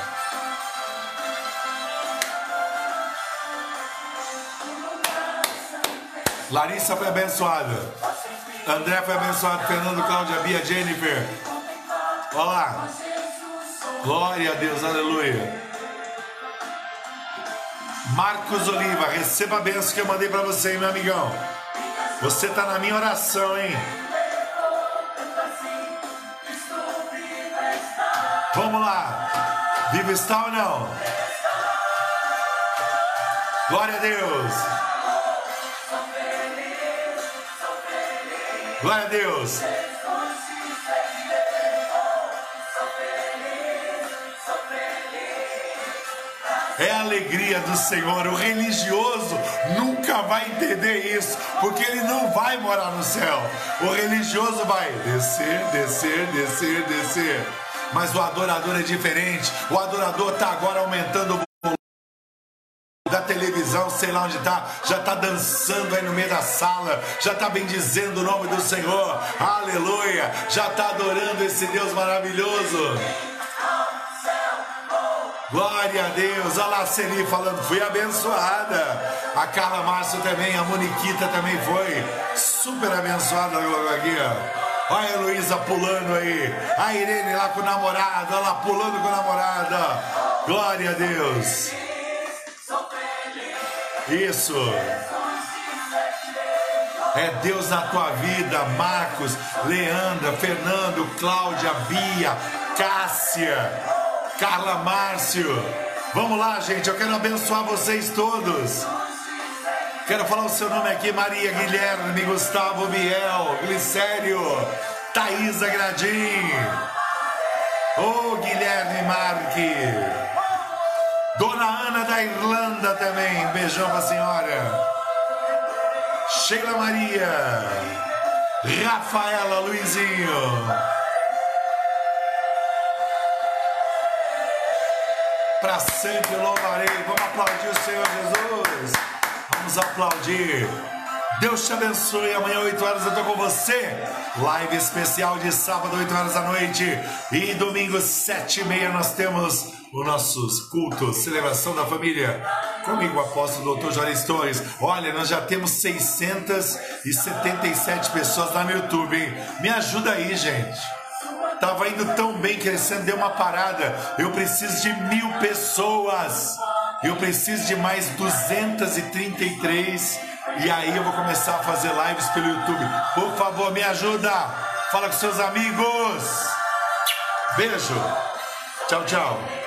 Larissa foi abençoada. André foi abençoado. Fernando, Cláudia, Bia, Jennifer. Olha lá. Glória a Deus, aleluia. Marcos Oliva, receba a benção que eu mandei para você, meu amigão. Você está na minha oração, hein? Vamos lá. Vivo está ou não? Glória a Deus. Glória a Deus. é a alegria do Senhor. O religioso nunca vai entender isso, porque ele não vai morar no céu. O religioso vai descer, descer, descer, descer. Mas o adorador é diferente. O adorador está agora aumentando o televisão, sei lá onde está, já está dançando aí no meio da sala, já está bendizendo o nome do Senhor, aleluia, já está adorando esse Deus maravilhoso. Glória a Deus. A Celi falando, fui abençoada. A Carla Márcio também, a Moniquita também foi. Super abençoada aqui, ó. Olha a Heloísa pulando aí. A Irene lá com o namorado. Lá pulando com o namorado. Glória a Deus. Isso. É Deus na tua vida, Marcos, Leandra, Fernando, Cláudia, Bia, Cássia. Carla Márcio. Vamos lá, gente, eu quero abençoar vocês todos. Quero falar o seu nome aqui: Maria Guilherme, Gustavo Biel, Glicério, Thaisa Gradim, ô Guilherme Marque, Dona Ana da Irlanda também, beijão pra senhora, Sheila Maria, Rafaela Luizinho. para sempre louvarei. Vamos aplaudir o Senhor Jesus. Vamos aplaudir. Deus te abençoe. Amanhã, 8 horas, eu tô com você. Live especial de sábado, 8 horas da noite. E domingo, 7 e meia, nós temos os nossos cultos, celebração da família. Comigo, apóstolo Dr. Joris Torres. Olha, nós já temos 677 pessoas lá no YouTube, hein? Me ajuda aí, gente. Estava indo tão bem, crescendo, deu uma parada. Eu preciso de mil pessoas. Eu preciso de mais 233. E aí eu vou começar a fazer lives pelo YouTube. Por favor, me ajuda. Fala com seus amigos. Beijo. Tchau, tchau.